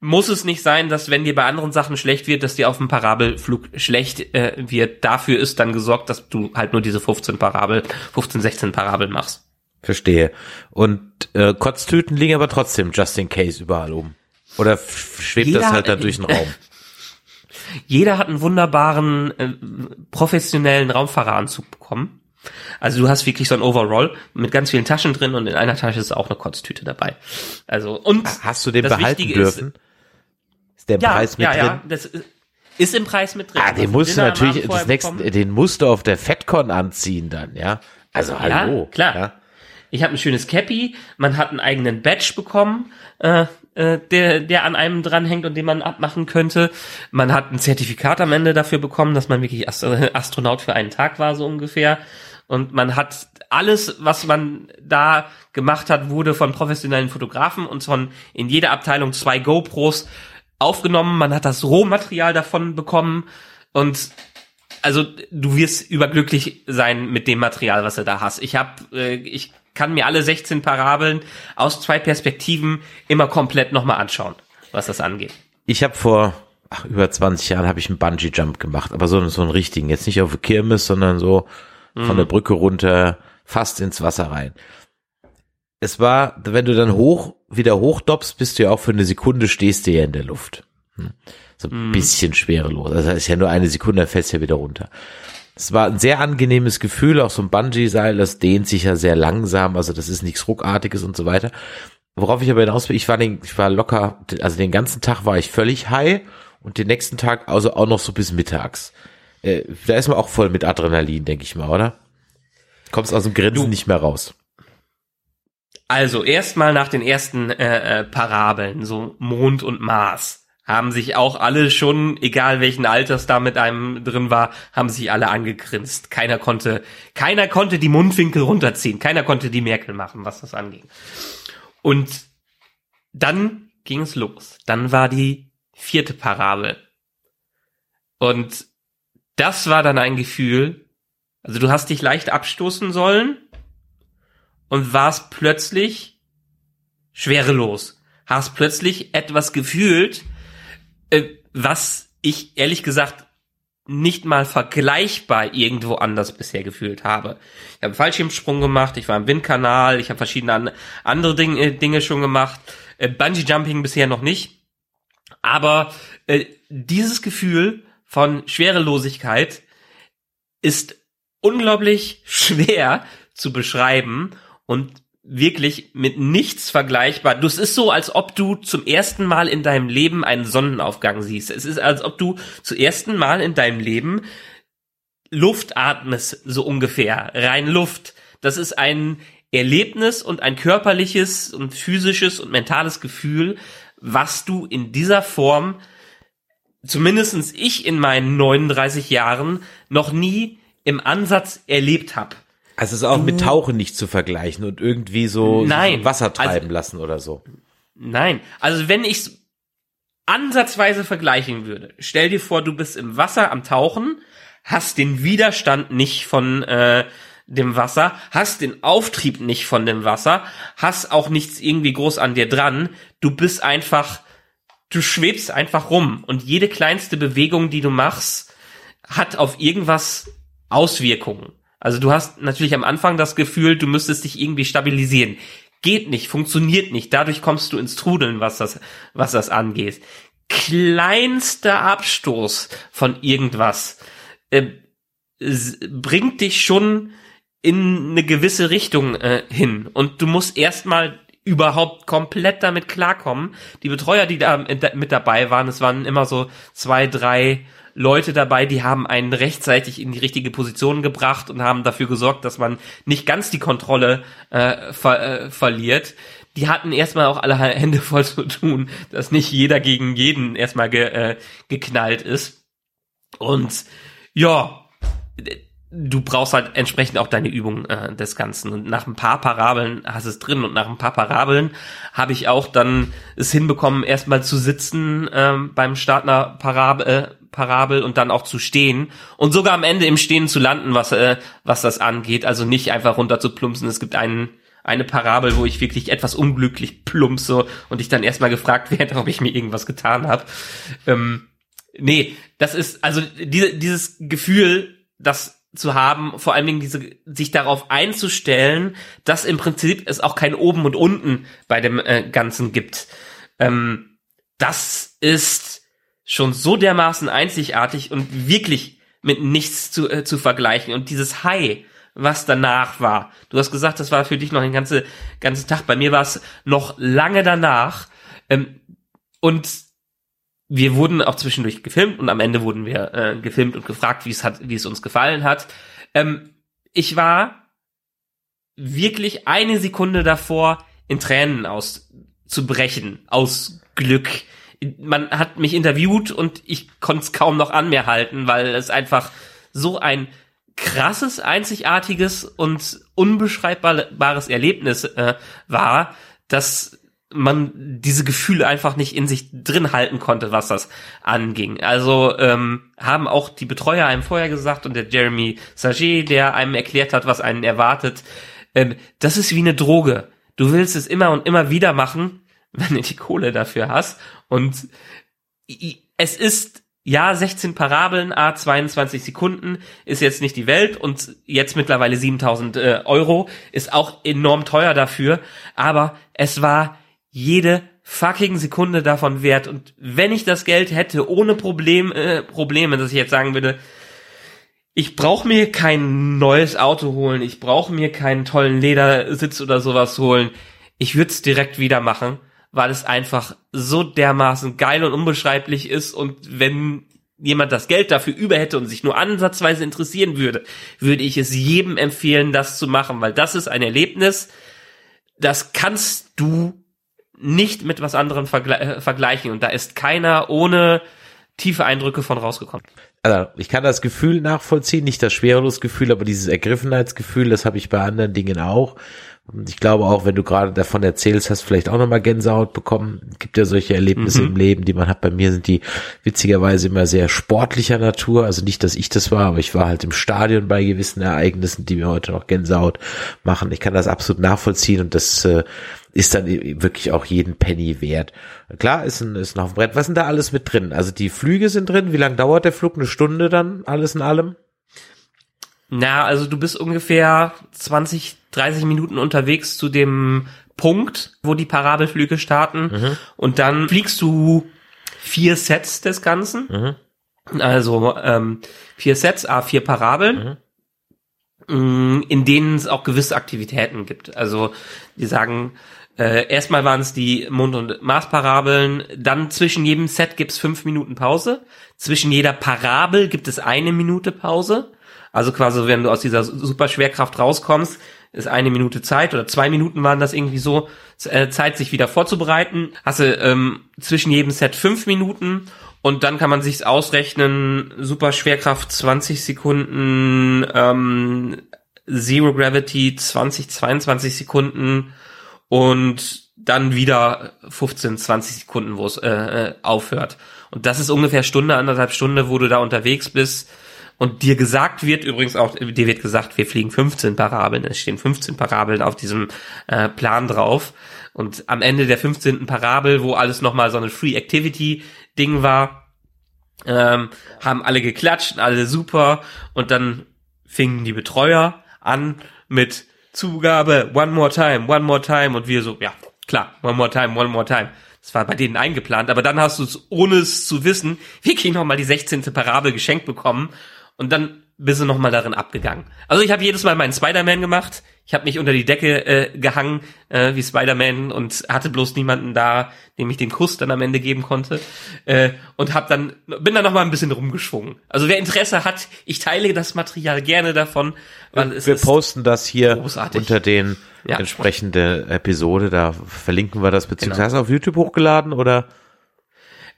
muss es nicht sein, dass wenn dir bei anderen Sachen schlecht wird, dass dir auf dem Parabelflug schlecht äh, wird. Dafür ist dann gesorgt, dass du halt nur diese 15 Parabel, 15, 16 Parabel machst. Verstehe. Und äh, Kotztüten liegen aber trotzdem just in case überall um. Oder schwebt Jeder das halt da durch den Raum? Jeder hat einen wunderbaren äh, professionellen Raumfahreranzug bekommen. Also du hast wirklich so ein Overall mit ganz vielen Taschen drin und in einer Tasche ist auch eine Kotztüte dabei. Also und Hast du den das behalten Wichtige dürfen? Ist der ja, Preis mit ja, drin? ja, das ist- im Preis mit drin. Ah, den hast musst du natürlich, das nächste, den musst du auf der FedCon anziehen dann, ja? Also hallo. Ja, klar. Ja? Ich habe ein schönes Cappy, man hat einen eigenen Badge bekommen, äh, äh, der, der an einem dranhängt und den man abmachen könnte. Man hat ein Zertifikat am Ende dafür bekommen, dass man wirklich Ast Astronaut für einen Tag war, so ungefähr. Und man hat alles, was man da gemacht hat, wurde von professionellen Fotografen und von in jeder Abteilung zwei GoPros aufgenommen. Man hat das Rohmaterial davon bekommen und also du wirst überglücklich sein mit dem Material, was du da hast. Ich habe, äh, ich kann mir alle 16 Parabeln aus zwei Perspektiven immer komplett nochmal anschauen, was das angeht. Ich habe vor ach, über 20 Jahren habe ich einen Bungee Jump gemacht, aber so, so einen richtigen, jetzt nicht auf der Kirmes, sondern so von der Brücke runter, fast ins Wasser rein. Es war, wenn du dann hoch, wieder hochdoppst, bist du ja auch für eine Sekunde stehst du ja in der Luft. Hm. So ein bisschen schwerelos. Also das ist ja nur eine Sekunde, dann fällst du ja wieder runter. Es war ein sehr angenehmes Gefühl, auch so ein Bungee-Seil, das dehnt sich ja sehr langsam, also das ist nichts Ruckartiges und so weiter. Worauf ich aber hinaus will, ich war, den, ich war locker, also den ganzen Tag war ich völlig high und den nächsten Tag also auch noch so bis mittags. Äh, da ist man auch voll mit Adrenalin, denke ich mal, oder? Kommst aus dem Grinsen Du- nicht mehr raus. Also erstmal nach den ersten äh, äh, Parabeln, so Mond und Mars, haben sich auch alle schon, egal welchen Alters da mit einem drin war, haben sich alle angegrinst. Keiner konnte, keiner konnte die Mundwinkel runterziehen, keiner konnte die Merkel machen, was das anging. Und dann ging es los. Dann war die vierte Parabel. Und das war dann ein Gefühl, also du hast dich leicht abstoßen sollen und warst plötzlich schwerelos. Hast plötzlich etwas gefühlt, äh, was ich ehrlich gesagt nicht mal vergleichbar irgendwo anders bisher gefühlt habe. Ich habe einen Fallschirmsprung gemacht, ich war im Windkanal, ich habe verschiedene an, andere Dinge, Dinge schon gemacht, äh, Bungee Jumping bisher noch nicht. Aber äh, dieses Gefühl von Schwerelosigkeit ist unglaublich schwer zu beschreiben und wirklich mit nichts vergleichbar. Das ist so, als ob du zum ersten Mal in deinem Leben einen Sonnenaufgang siehst. Es ist, als ob du zum ersten Mal in deinem Leben Luft atmest, so ungefähr. Rein Luft. Das ist ein Erlebnis und ein körperliches und physisches und mentales Gefühl, was du in dieser Form, zumindestens ich in meinen 39 Jahren, noch nie im Ansatz erlebt habe. Also es ist auch mit Tauchen nicht zu vergleichen und irgendwie so, Nein. Wasser treiben Also- lassen oder so. Nein, also wenn ich ansatzweise vergleichen würde, stell dir vor, du bist im Wasser am Tauchen, hast den Widerstand nicht von äh, dem Wasser, hast den Auftrieb nicht von dem Wasser, hast auch nichts irgendwie groß an dir dran, du bist einfach, du schwebst einfach rum und jede kleinste Bewegung, die du machst, hat auf irgendwas Auswirkungen. Also du hast natürlich am Anfang das Gefühl, du müsstest dich irgendwie stabilisieren. Geht nicht, funktioniert nicht. Dadurch kommst du ins Trudeln, was das, was das angeht. Kleinster Abstoß von irgendwas äh, bringt dich schon in eine gewisse Richtung äh, hin. Und du musst erstmal überhaupt komplett damit klarkommen. Die Betreuer, die da mit mit dabei waren, es waren immer so zwei, drei Leute dabei, die haben einen rechtzeitig in die richtige Position gebracht und haben dafür gesorgt, dass man nicht ganz die Kontrolle äh, ver äh, verliert. Die hatten erstmal auch alle Hände voll zu tun, dass nicht jeder gegen jeden erstmal ge äh, geknallt ist. Und ja, du brauchst halt entsprechend auch deine Übung äh, des Ganzen. Und nach ein paar Parabeln hast es drin und nach ein paar Parabeln habe ich auch dann es hinbekommen, erstmal zu sitzen ähm, beim Start einer Parabel, äh, Parabel und dann auch zu stehen und sogar am Ende im Stehen zu landen, was äh, was das angeht. Also nicht einfach runter zu plumpsen. Es gibt einen eine Parabel, wo ich wirklich etwas unglücklich plumpse und ich dann erstmal gefragt werde, ob ich mir irgendwas getan habe. Ähm, nee, das ist also diese, dieses Gefühl, das zu haben, vor allen Dingen diese, sich darauf einzustellen, dass im Prinzip es auch kein Oben und Unten bei dem äh, Ganzen gibt. Ähm, das ist schon so dermaßen einzigartig und wirklich mit nichts zu, äh, zu vergleichen. Und dieses High, was danach war. Du hast gesagt, das war für dich noch ein ganze, ganzen Tag. Bei mir war es noch lange danach. Ähm, und wir wurden auch zwischendurch gefilmt und am Ende wurden wir äh, gefilmt und gefragt, wie es hat, wie es uns gefallen hat. Ähm, ich war wirklich eine Sekunde davor, in Tränen auszubrechen, aus Glück. Man hat mich interviewt und ich konnte es kaum noch an mir halten, weil es einfach so ein krasses, einzigartiges und unbeschreibbares Erlebnis äh, war, dass man diese Gefühle einfach nicht in sich drin halten konnte, was das anging. Also ähm, haben auch die Betreuer einem vorher gesagt und der Jeremy Saget, der einem erklärt hat, was einen erwartet, ähm, das ist wie eine Droge. Du willst es immer und immer wieder machen, wenn du die Kohle dafür hast. Und es ist ja, 16 Parabeln, a 22 Sekunden ist jetzt nicht die Welt und jetzt mittlerweile 7000 äh, Euro ist auch enorm teuer dafür, aber es war jede fucking Sekunde davon wert. Und wenn ich das Geld hätte, ohne Problem, äh, Probleme, dass ich jetzt sagen würde, ich brauche mir kein neues Auto holen, ich brauche mir keinen tollen Ledersitz oder sowas holen, ich würde es direkt wieder machen weil es einfach so dermaßen geil und unbeschreiblich ist. Und wenn jemand das Geld dafür über hätte und sich nur ansatzweise interessieren würde, würde ich es jedem empfehlen, das zu machen, weil das ist ein Erlebnis, das kannst du nicht mit was anderem vergle äh, vergleichen und da ist keiner ohne tiefe Eindrücke von rausgekommen. Also ich kann das Gefühl nachvollziehen, nicht das Schwerelosgefühl, aber dieses Ergriffenheitsgefühl, das habe ich bei anderen Dingen auch. Und ich glaube auch, wenn du gerade davon erzählst, hast vielleicht auch nochmal Gänsehaut bekommen. Es gibt ja solche Erlebnisse mhm. im Leben, die man hat. Bei mir sind die witzigerweise immer sehr sportlicher Natur. Also nicht, dass ich das war, aber ich war halt im Stadion bei gewissen Ereignissen, die mir heute noch Gänsehaut machen. Ich kann das absolut nachvollziehen und das äh, ist dann wirklich auch jeden Penny wert. Klar, ist ein, ist noch ein Brett. Was denn da alles mit drin? Also die Flüge sind drin. Wie lange dauert der Flug? Eine Stunde dann? Alles in allem? Na, also du bist ungefähr 20, 30 Minuten unterwegs zu dem Punkt, wo die Parabelflüge starten. Mhm. Und dann fliegst du vier Sets des Ganzen. Mhm. Also ähm, vier Sets, a vier Parabeln. Mhm. Mm, in denen es auch gewisse Aktivitäten gibt. Also die sagen, äh, erstmal waren es die Mond- und Marsparabeln, dann zwischen jedem Set gibt's fünf Minuten Pause, zwischen jeder Parabel gibt es eine Minute Pause also quasi, wenn du aus dieser Superschwerkraft rauskommst, ist eine Minute Zeit oder zwei Minuten waren das irgendwie so, äh, Zeit, sich wieder vorzubereiten. Hast du ähm, zwischen jedem Set fünf Minuten und dann kann man sich's ausrechnen, Superschwerkraft 20 Sekunden, ähm, Zero Gravity 20, 22 Sekunden und dann wieder 15, 20 Sekunden, wo es äh, äh, aufhört. Und das ist ungefähr Stunde, anderthalb Stunde, wo du da unterwegs bist und dir gesagt wird, übrigens auch, dir wird gesagt, wir fliegen 15 Parabeln, es stehen 15 Parabeln auf diesem äh, Plan drauf. Und am Ende der 15. Parabel, wo alles nochmal so eine Free Activity Ding war, ähm, haben alle geklatscht, alle super. Und dann fingen die Betreuer an mit Zugabe, one more time, one more time. Und wir so, ja, klar, one more time, one more time. Das war bei denen eingeplant, aber dann hast du es, ohne es zu wissen, wirklich nochmal die 16. Parabel geschenkt bekommen und dann bist du nochmal darin abgegangen. Also ich habe jedes Mal meinen Spider-Man gemacht. Ich habe mich unter die Decke äh, gehangen äh, wie Spider-Man und hatte bloß niemanden da, dem ich den Kuss dann am Ende geben konnte. Äh, und hab dann bin dann nochmal ein bisschen rumgeschwungen. Also wer Interesse hat, ich teile das Material gerne davon. Weil es wir posten das hier großartig. unter den ja. entsprechende Episode. Da verlinken wir das beziehungsweise genau. auf YouTube hochgeladen oder?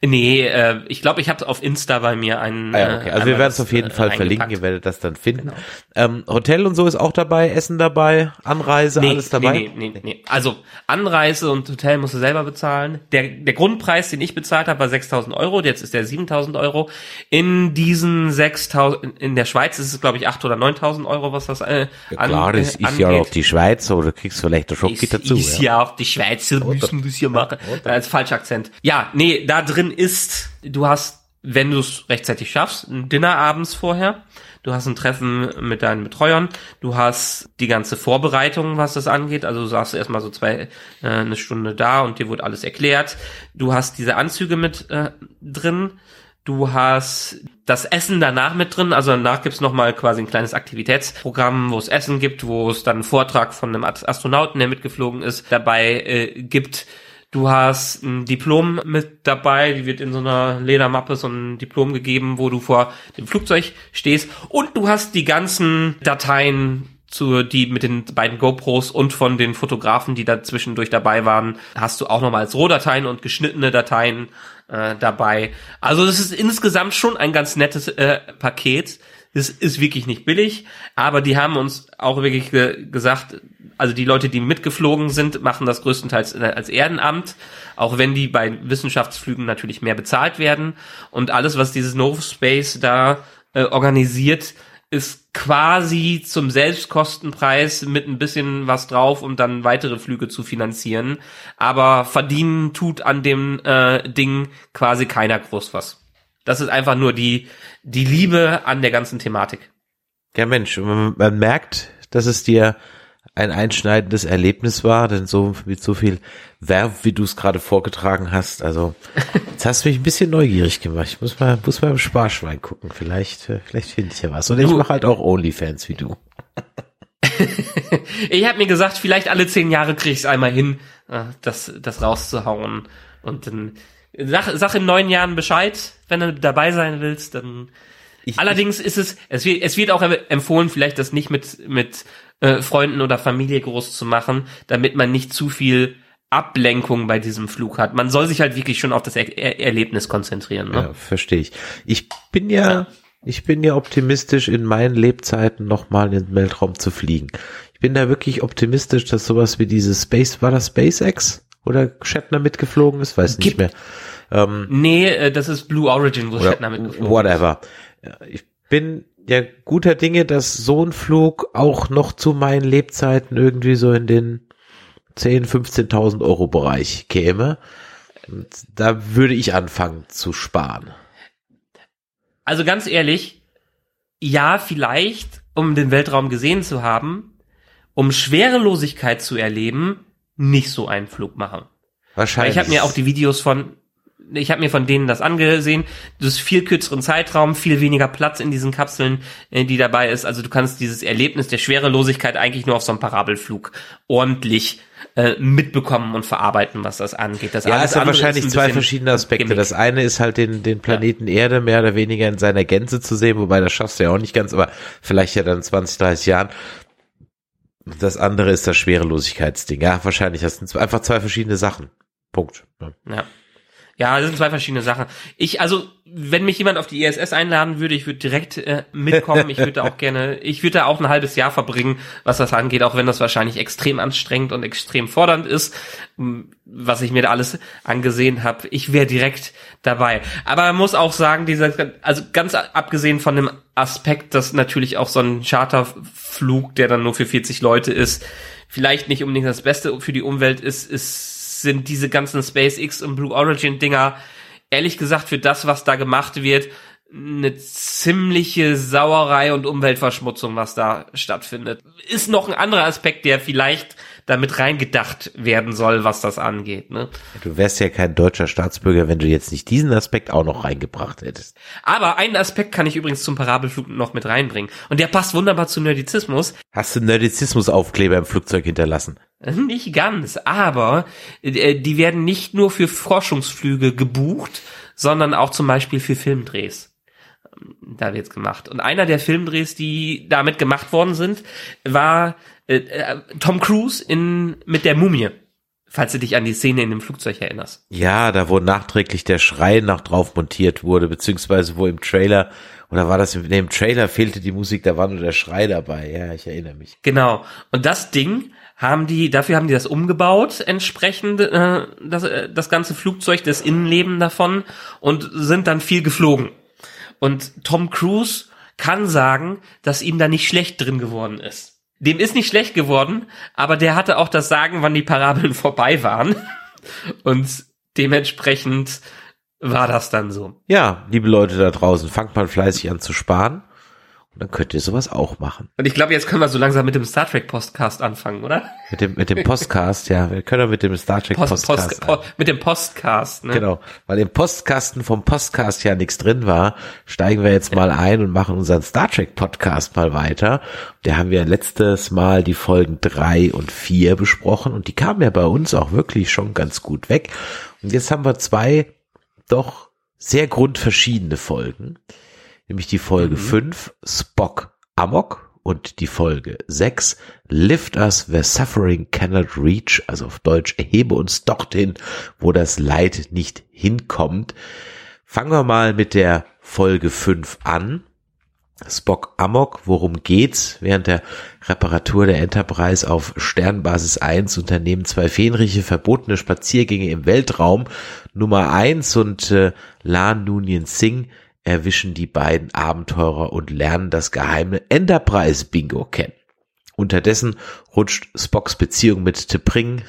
Nee, äh, ich glaube, ich habe auf Insta bei mir einen. Ah, ja, okay. Also äh, wir werden es auf jeden äh, Fall verlinken, ihr werdet das dann finden. Ähm, Hotel und so ist auch dabei, Essen dabei, Anreise, Nee, alles dabei. Nee, nee, nee, nee. Also Anreise und Hotel musst du selber bezahlen. Der, der Grundpreis, den ich bezahlt habe, war 6.000 Euro. Jetzt ist der 7.000 Euro. In diesen 6.000, in der Schweiz ist es, glaube ich, 8.000 oder 9.000 Euro, was das äh, Ja, klar, das äh, ist ja auch die Schweiz, oder kriegst vielleicht Schoki ist, dazu. ist ja auch die Schweizer müssen das hier machen. Als falscher Akzent. Ja, nee, da drin ist, du hast, wenn du es rechtzeitig schaffst, ein Dinner abends vorher. Du hast ein Treffen mit deinen Betreuern. Du hast die ganze Vorbereitung, was das angeht. Also du saßt erstmal so zwei, äh, eine Stunde da und dir wurde alles erklärt. Du hast diese Anzüge mit äh, drin. Du hast das Essen danach mit drin, also danach gibt's noch mal quasi ein kleines Aktivitätsprogramm, wo es Essen gibt, wo es dann einen Vortrag von einem Astronauten, der mitgeflogen ist, dabei äh, gibt. Du hast ein Diplom mit dabei, die wird in so einer Ledermappe so ein Diplom gegeben, wo du vor dem Flugzeug stehst und du hast die ganzen Dateien zu die mit den beiden GoPros und von den Fotografen, die da zwischendurch dabei waren, hast du auch nochmal als Rohdateien und geschnittene Dateien äh, dabei. Also das ist insgesamt schon ein ganz nettes äh, Paket. Es ist wirklich nicht billig, aber die haben uns auch wirklich ge gesagt, also die Leute, die mitgeflogen sind, machen das größtenteils als Ehrenamt, auch wenn die bei Wissenschaftsflügen natürlich mehr bezahlt werden. Und alles, was dieses No Space da äh, organisiert, ist quasi zum Selbstkostenpreis mit ein bisschen was drauf, um dann weitere Flüge zu finanzieren. Aber verdienen tut an dem äh, Ding quasi keiner groß was. Das ist einfach nur die, die Liebe an der ganzen Thematik. Ja, Mensch, man merkt, dass es dir ein einschneidendes Erlebnis war, denn so mit so viel Verb, wie du es gerade vorgetragen hast, also jetzt hast du mich ein bisschen neugierig gemacht. Ich muss mal, muss mal im Sparschwein gucken. Vielleicht, äh, vielleicht finde ich ja was. Und ich mache halt auch Onlyfans wie du. Ich habe mir gesagt, vielleicht alle zehn Jahre kriege ich es einmal hin, äh, das, das rauszuhauen. Und dann sag, sag in neun Jahren Bescheid, wenn du dabei sein willst. Dann Ich, Allerdings ist es, es wird, es wird auch empfohlen, vielleicht das nicht mit, mit äh, Freunden oder Familie groß zu machen, damit man nicht zu viel Ablenkung bei diesem Flug hat. Man soll sich halt wirklich schon auf das er er Erlebnis konzentrieren. Ne? Ja, verstehe ich. Ich bin ja, ich bin ja optimistisch, in meinen Lebzeiten nochmal in den Weltraum zu fliegen. Ich bin da wirklich optimistisch, dass sowas wie dieses Space, war das SpaceX? Oder Shatner mitgeflogen ist? Weiß nicht Gibt- mehr. Ähm, Nee, äh, das ist Blue Origin, wo Shatner mitgeflogen whatever. Ja, Ich bin ja guter Dinge, dass so ein Flug auch noch zu meinen Lebzeiten irgendwie so in den 10, 15.000 Euro Bereich käme. Und da würde ich anfangen zu sparen. Also ganz ehrlich, ja, vielleicht, um den Weltraum gesehen zu haben, um Schwerelosigkeit zu erleben, nicht so einen Flug machen. Weil Wahrscheinlich. ich habe mir auch die Videos von, ich habe mir von denen das angesehen. Das ist viel kürzeren Zeitraum, viel weniger Platz in diesen Kapseln, äh, die dabei ist. Also du kannst dieses Erlebnis der Schwerelosigkeit eigentlich nur auf so einem Parabelflug ordentlich äh, mitbekommen und verarbeiten, was das angeht. Das Ja, es sind wahrscheinlich ein zwei verschiedene Aspekte. Gimmick. Das eine ist halt den, den Planeten Erde mehr oder weniger in seiner Gänze zu sehen, wobei das schaffst du ja auch nicht ganz, aber vielleicht ja dann 20, 30 Jahren. Das andere ist das Schwerelosigkeitsding. Ja, wahrscheinlich. Das sind einfach zwei verschiedene Sachen. Punkt. Ja. Ja. Ja, das sind zwei verschiedene Sachen. Ich, also, wenn mich jemand auf die ISS einladen würde, ich würde direkt äh, mitkommen. Ich würde da auch gerne, ich würde da auch ein halbes Jahr verbringen, was das angeht, auch wenn das wahrscheinlich extrem anstrengend und extrem fordernd ist, was ich mir da alles angesehen habe. Ich wäre direkt dabei. Aber man muss auch sagen, dieser, also ganz abgesehen von dem Aspekt, dass natürlich auch so ein Charterflug, der dann nur für 40 Leute ist, vielleicht nicht unbedingt das Beste für die Umwelt ist, ist sind diese ganzen SpaceX und Blue Origin Dinger ehrlich gesagt für das, was da gemacht wird, eine ziemliche Sauerei und Umweltverschmutzung, was da stattfindet. Ist noch ein anderer Aspekt, der vielleicht damit reingedacht werden soll, was das angeht. Ne? Du wärst ja kein deutscher Staatsbürger, wenn du jetzt nicht diesen Aspekt auch noch reingebracht hättest. Aber einen Aspekt kann ich übrigens zum Parabelflug noch mit reinbringen. Und der passt wunderbar zu Nerdizismus. Hast du Nerdizismus-Aufkleber im Flugzeug hinterlassen? Nicht ganz, aber äh, die werden nicht nur für Forschungsflüge gebucht, sondern auch zum Beispiel für Filmdrehs. Da wird's gemacht. Und einer der Filmdrehs, die damit gemacht worden sind, war äh, äh, Tom Cruise in mit der Mumie. Falls du dich an die Szene in dem Flugzeug erinnerst. Ja, da wo nachträglich der Schrei nach drauf montiert wurde, beziehungsweise wo im Trailer, oder war das im, nee, im Trailer fehlte die Musik, da war nur der Schrei dabei. Ja, ich erinnere mich. Genau. Und das Ding haben die, dafür haben die das umgebaut, entsprechend äh, das, äh, das ganze Flugzeug, das Innenleben davon und sind dann viel geflogen. Und Tom Cruise kann sagen, dass ihm da nicht schlecht drin geworden ist. Dem ist nicht schlecht geworden, aber der hatte auch das Sagen, wann die Parabeln vorbei waren. Und dementsprechend war das dann so. Ja, liebe Leute da draußen, fangt mal fleißig an zu sparen. Und dann könnt ihr sowas auch machen. Und ich glaube, jetzt können wir so langsam mit dem Star Trek Podcast anfangen, oder? Mit dem, mit dem Postcast, ja. Wir können mit dem Star Trek Post, Podcast. Post, Post, mit dem Postcast, ne? Genau. Weil im Postkasten vom Postcast ja nichts drin war, steigen wir jetzt mal ein und machen unseren Star Trek Podcast mal weiter. Da haben wir letztes Mal die Folgen drei und vier besprochen und die kamen ja bei uns auch wirklich schon ganz gut weg. Und jetzt haben wir zwei doch sehr grundverschiedene Folgen nämlich die Folge Mhm. 5 Spock Amok und die Folge 6 Lift Us Where Suffering Cannot Reach, also auf Deutsch erhebe uns dorthin, wo das Leid nicht hinkommt. Fangen wir mal mit der Folge 5 an. Spock Amok, worum geht's? Während der Reparatur der Enterprise auf Sternbasis 1 unternehmen zwei Fähnriche verbotene Spaziergänge im Weltraum. Nummer 1 und äh, Lan Nunien Singh erwischen die beiden Abenteurer und lernen das geheime Enterprise Bingo kennen. Unterdessen rutscht Spocks Beziehung mit T'Pring,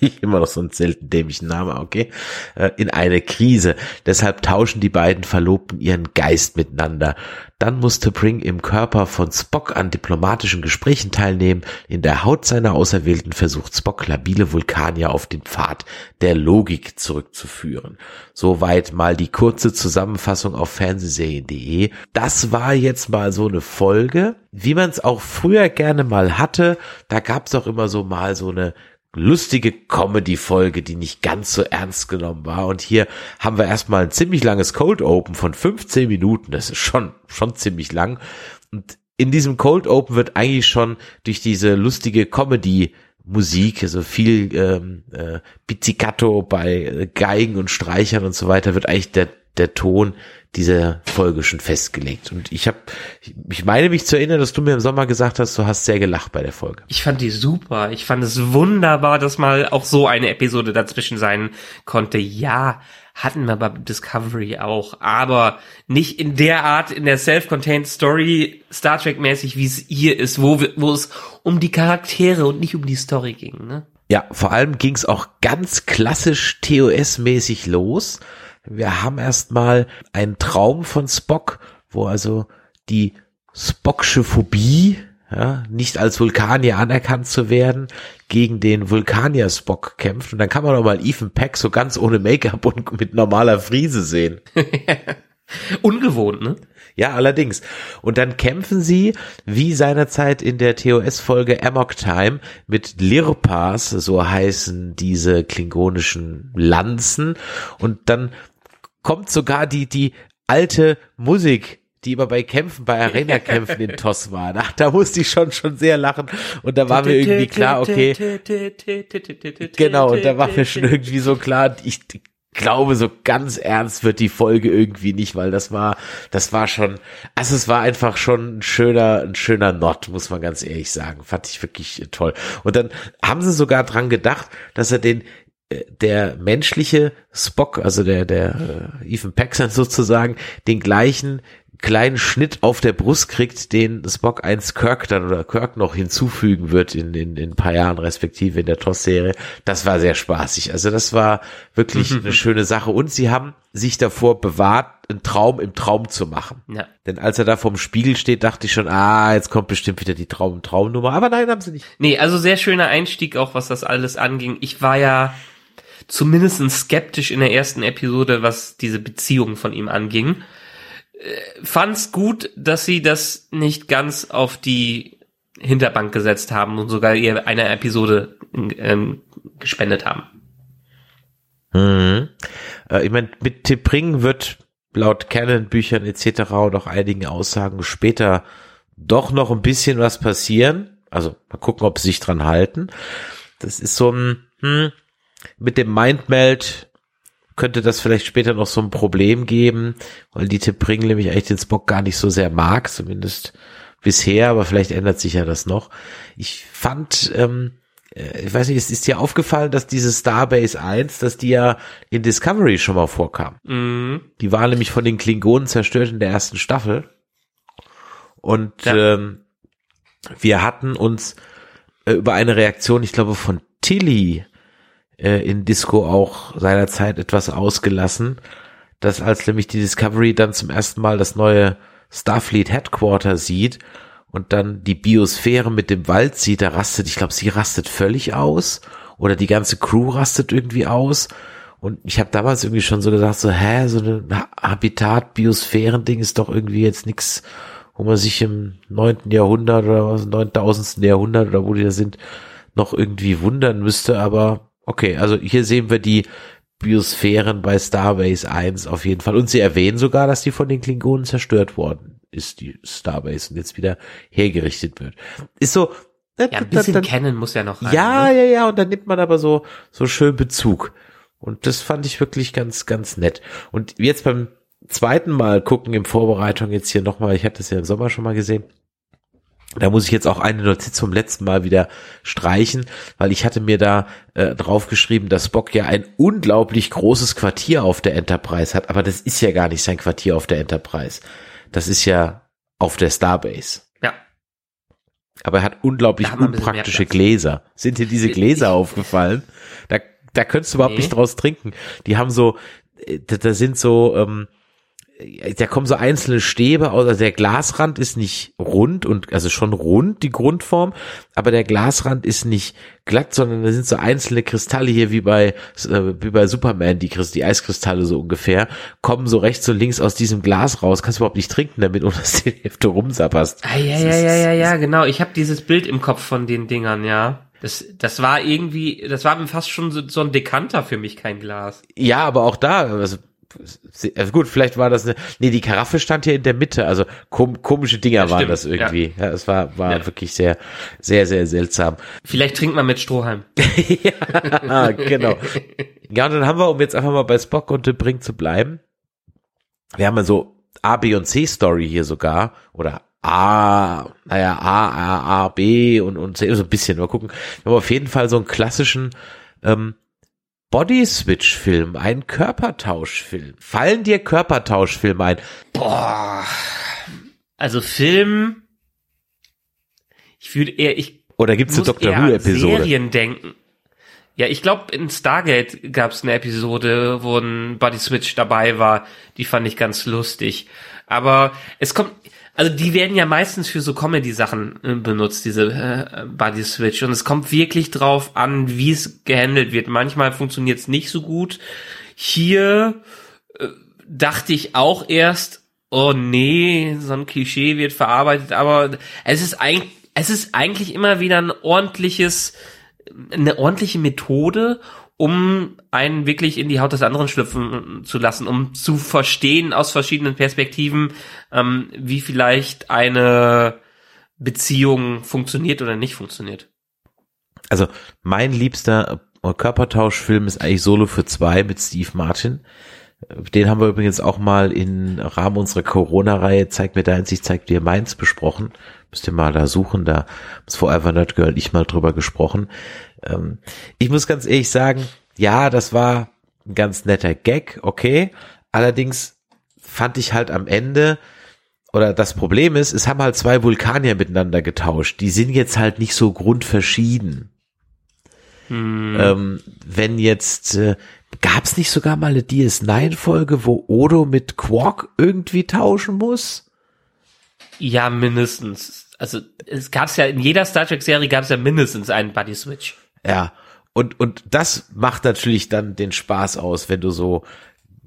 immer noch so einen selten dämlichen Name, okay, äh, in eine Krise. Deshalb tauschen die beiden Verlobten ihren Geist miteinander. Dann muss T'Pring im Körper von Spock an diplomatischen Gesprächen teilnehmen. In der Haut seiner Auserwählten versucht Spock labile Vulkanier auf den Pfad der Logik zurückzuführen. Soweit mal die kurze Zusammenfassung auf fernsehserien.de. Das war jetzt mal so eine Folge, wie man es auch früher gerne mal hatte. Da gab es auch immer so mal so eine lustige Comedy-Folge, die nicht ganz so ernst genommen war. Und hier haben wir erstmal ein ziemlich langes Cold Open von 15 Minuten. Das ist schon, schon ziemlich lang. Und in diesem Cold Open wird eigentlich schon durch diese lustige Comedy Musik, also viel ähm, äh, Pizzicato bei äh, Geigen und Streichern und so weiter, wird eigentlich der, der Ton dieser Folge schon festgelegt. Und ich habe, ich meine mich zu erinnern, dass du mir im Sommer gesagt hast, du hast sehr gelacht bei der Folge. Ich fand die super. Ich fand es wunderbar, dass mal auch so eine Episode dazwischen sein konnte. Ja, hatten wir bei Discovery auch, aber nicht in der Art, in der Self-Contained Story Star Trek mäßig, wie es hier ist, wo, wir, wo es um die Charaktere und nicht um die Story ging. Ne? Ja, vor allem ging es auch ganz klassisch TOS-mäßig los. Wir haben erstmal einen Traum von Spock, wo also die Spocksche Phobie, ja, nicht als Vulkanier anerkannt zu werden, gegen den Vulkanier Spock kämpft. Und dann kann man noch mal Ethan Peck so ganz ohne Make-up und mit normaler Friese sehen. Ungewohnt, ne? Ja, allerdings. Und dann kämpfen sie, wie seinerzeit in der TOS-Folge Amok Time, mit Lirpas, so heißen diese klingonischen Lanzen. Und dann kommt sogar die, die alte Musik, die immer bei Kämpfen, bei Arena-Kämpfen in TOS war. Ach, da musste ich schon, schon sehr lachen. Und da war mir irgendwie klar, okay, genau, und da war mir schon irgendwie so klar, ich glaube, so ganz ernst wird die Folge irgendwie nicht, weil das war, das war schon, also es war einfach schon ein schöner, ein schöner Not, muss man ganz ehrlich sagen. Fand ich wirklich toll. Und dann haben sie sogar dran gedacht, dass er den äh, der menschliche Spock, also der, der äh, Ethan Paxson sozusagen, den gleichen kleinen Schnitt auf der Brust kriegt, den Spock eins Kirk dann oder Kirk noch hinzufügen wird in, in, in ein paar Jahren respektive in der TOS-Serie. Das war sehr spaßig. Also das war wirklich eine schöne Sache. Und sie haben sich davor bewahrt, einen Traum im Traum zu machen. Ja. Denn als er da vorm Spiegel steht, dachte ich schon, ah, jetzt kommt bestimmt wieder die Traum-Traumnummer. Aber nein, haben sie nicht. Nee, also sehr schöner Einstieg auch, was das alles anging. Ich war ja zumindest skeptisch in der ersten Episode, was diese Beziehung von ihm anging. Fand's gut, dass sie das nicht ganz auf die Hinterbank gesetzt haben und sogar ihr eine Episode ähm, gespendet haben. Mhm. Äh, ich meine, mit Tippring wird laut Canon-Büchern etc. und auch einigen Aussagen später doch noch ein bisschen was passieren. Also mal gucken, ob sie sich dran halten. Das ist so ein, hm, mit dem Mindmeld könnte das vielleicht später noch so ein Problem geben, weil die Tipp Pringle nämlich eigentlich den Spock gar nicht so sehr mag, zumindest bisher, aber vielleicht ändert sich ja das noch. Ich fand, ähm, äh, ich weiß nicht, ist, ist dir aufgefallen, dass diese Starbase 1, dass die ja in Discovery schon mal vorkam? Mhm. Die war nämlich von den Klingonen zerstört in der ersten Staffel. Und Ja. ähm, wir hatten uns äh, über eine Reaktion, ich glaube, von Tilly äh, in Disco auch seinerzeit etwas ausgelassen, dass als nämlich die Discovery dann zum ersten Mal das neue Starfleet Headquarter sieht und dann die Biosphäre mit dem Wald sieht, da rastet, ich glaube, sie rastet völlig aus oder die ganze Crew rastet irgendwie aus. Und ich habe damals irgendwie schon so gedacht, so, hä, so ein Habitat-Biosphären-Ding ist doch irgendwie jetzt nix, wo man sich im neunten Jahrhundert oder was, neuntausendsten Jahrhundert oder wo die da sind, noch irgendwie wundern müsste. Aber okay, also hier sehen wir die Biosphären bei Starbase 1 auf jeden Fall. Und sie erwähnen sogar, dass die von den Klingonen zerstört worden ist, die Starbase, und jetzt wieder hergerichtet wird. Ist so, Ja, ein bisschen dann- kennen muss ja noch rein. ja, ne? ja, ja, und dann nimmt man aber so, so schön Bezug. Und das fand ich wirklich ganz, ganz nett. Und jetzt beim zweiten Mal gucken in Vorbereitung jetzt hier nochmal, ich hatte das ja im Sommer schon mal gesehen, da muss ich jetzt auch eine Notiz vom letzten Mal wieder streichen, weil ich hatte mir da äh, draufgeschrieben, dass Spock ja ein unglaublich großes Quartier auf der Enterprise hat, aber das ist ja gar nicht sein Quartier auf der Enterprise. Das ist ja auf der Starbase. Ja. Aber er hat unglaublich unpraktische. Gläser. Sind dir diese Gläser aufgefallen? Da, da könntest du überhaupt Nee. nicht draus trinken. Die haben so, äh, da, da sind so, ähm, da kommen so einzelne Stäbe aus, also der Glasrand ist nicht rund und, also schon rund, die Grundform, aber der Glasrand ist nicht glatt, sondern da sind so einzelne Kristalle hier wie bei, äh, wie bei Superman, die, die Eiskristalle so ungefähr, kommen so rechts und links aus diesem Glas raus, kannst du überhaupt nicht trinken damit, ohne dass du die Hälfte rumsapperst. Ah, ja, ja, ja, ja, ja, genau. Ich habe dieses Bild im Kopf von den Dingern, ja. Das, das war irgendwie, das war fast schon so, so ein Dekanter für mich, kein Glas. Ja, aber auch da, also, also gut, vielleicht war das eine, nee, die Karaffe stand hier in der Mitte, also kom komische Dinger Ja, waren das irgendwie. Ja, es war, war Ja. wirklich sehr, sehr, sehr seltsam. Vielleicht trinkt man mit Strohhalm. ah, genau. Ja, und dann haben wir, um jetzt einfach mal bei Spock und The Brink zu bleiben, wir haben ja so A, B und C Story hier sogar, oder A, naja, A, A, A, B und, und C, so ein bisschen, mal gucken. Wir haben auf jeden Fall so einen klassischen, ähm, Body-Switch-Film, einen Körpertauschfilm. Fallen dir Körpertauschfilme ein? Boah. Also Film. Ich würde eher, ich Oder gibt's eine an Who-Episode? Serien denken. Ja, ich glaube, in Stargate gab es eine Episode, wo ein Body Switch dabei war. Die fand ich ganz lustig. Aber es kommt, also die werden ja meistens für so Comedy-Sachen äh, benutzt, diese äh, Body Switch. Und es kommt wirklich drauf an, wie es gehandelt wird. Manchmal funktioniert es nicht so gut. Hier äh, dachte ich auch erst, oh nee, so ein Klischee wird verarbeitet, aber es ist eigentlich, es ist eigentlich immer wieder ein ordentliches, eine ordentliche Methode, um einen wirklich in die Haut des anderen schlüpfen zu lassen, um zu verstehen aus verschiedenen Perspektiven, ähm, wie vielleicht eine Beziehung funktioniert oder nicht funktioniert. Also mein liebster Körpertauschfilm ist eigentlich Solo für zwei mit Steve Martin. Den haben wir übrigens auch mal im Rahmen unserer Corona-Reihe Zeig mir deins, ich zeig dir meins besprochen. Müsst ihr mal da suchen, da ist Forever Nerd Girl ich mal drüber gesprochen. Ähm, ich muss ganz ehrlich sagen, ja, das war ein ganz netter Gag, okay. Allerdings fand ich halt am Ende, oder das Problem ist, es haben halt zwei Vulkanier miteinander getauscht. Die sind jetzt halt nicht so grundverschieden. Ähm, wenn jetzt, äh, gab es nicht sogar mal eine DS9-Folge, wo Odo mit Quark irgendwie tauschen muss? Ja, mindestens. Also es gab's ja in jeder Star Trek Serie gab's ja mindestens einen Buddy Switch. Ja. Und, und das macht natürlich dann den Spaß aus, wenn du so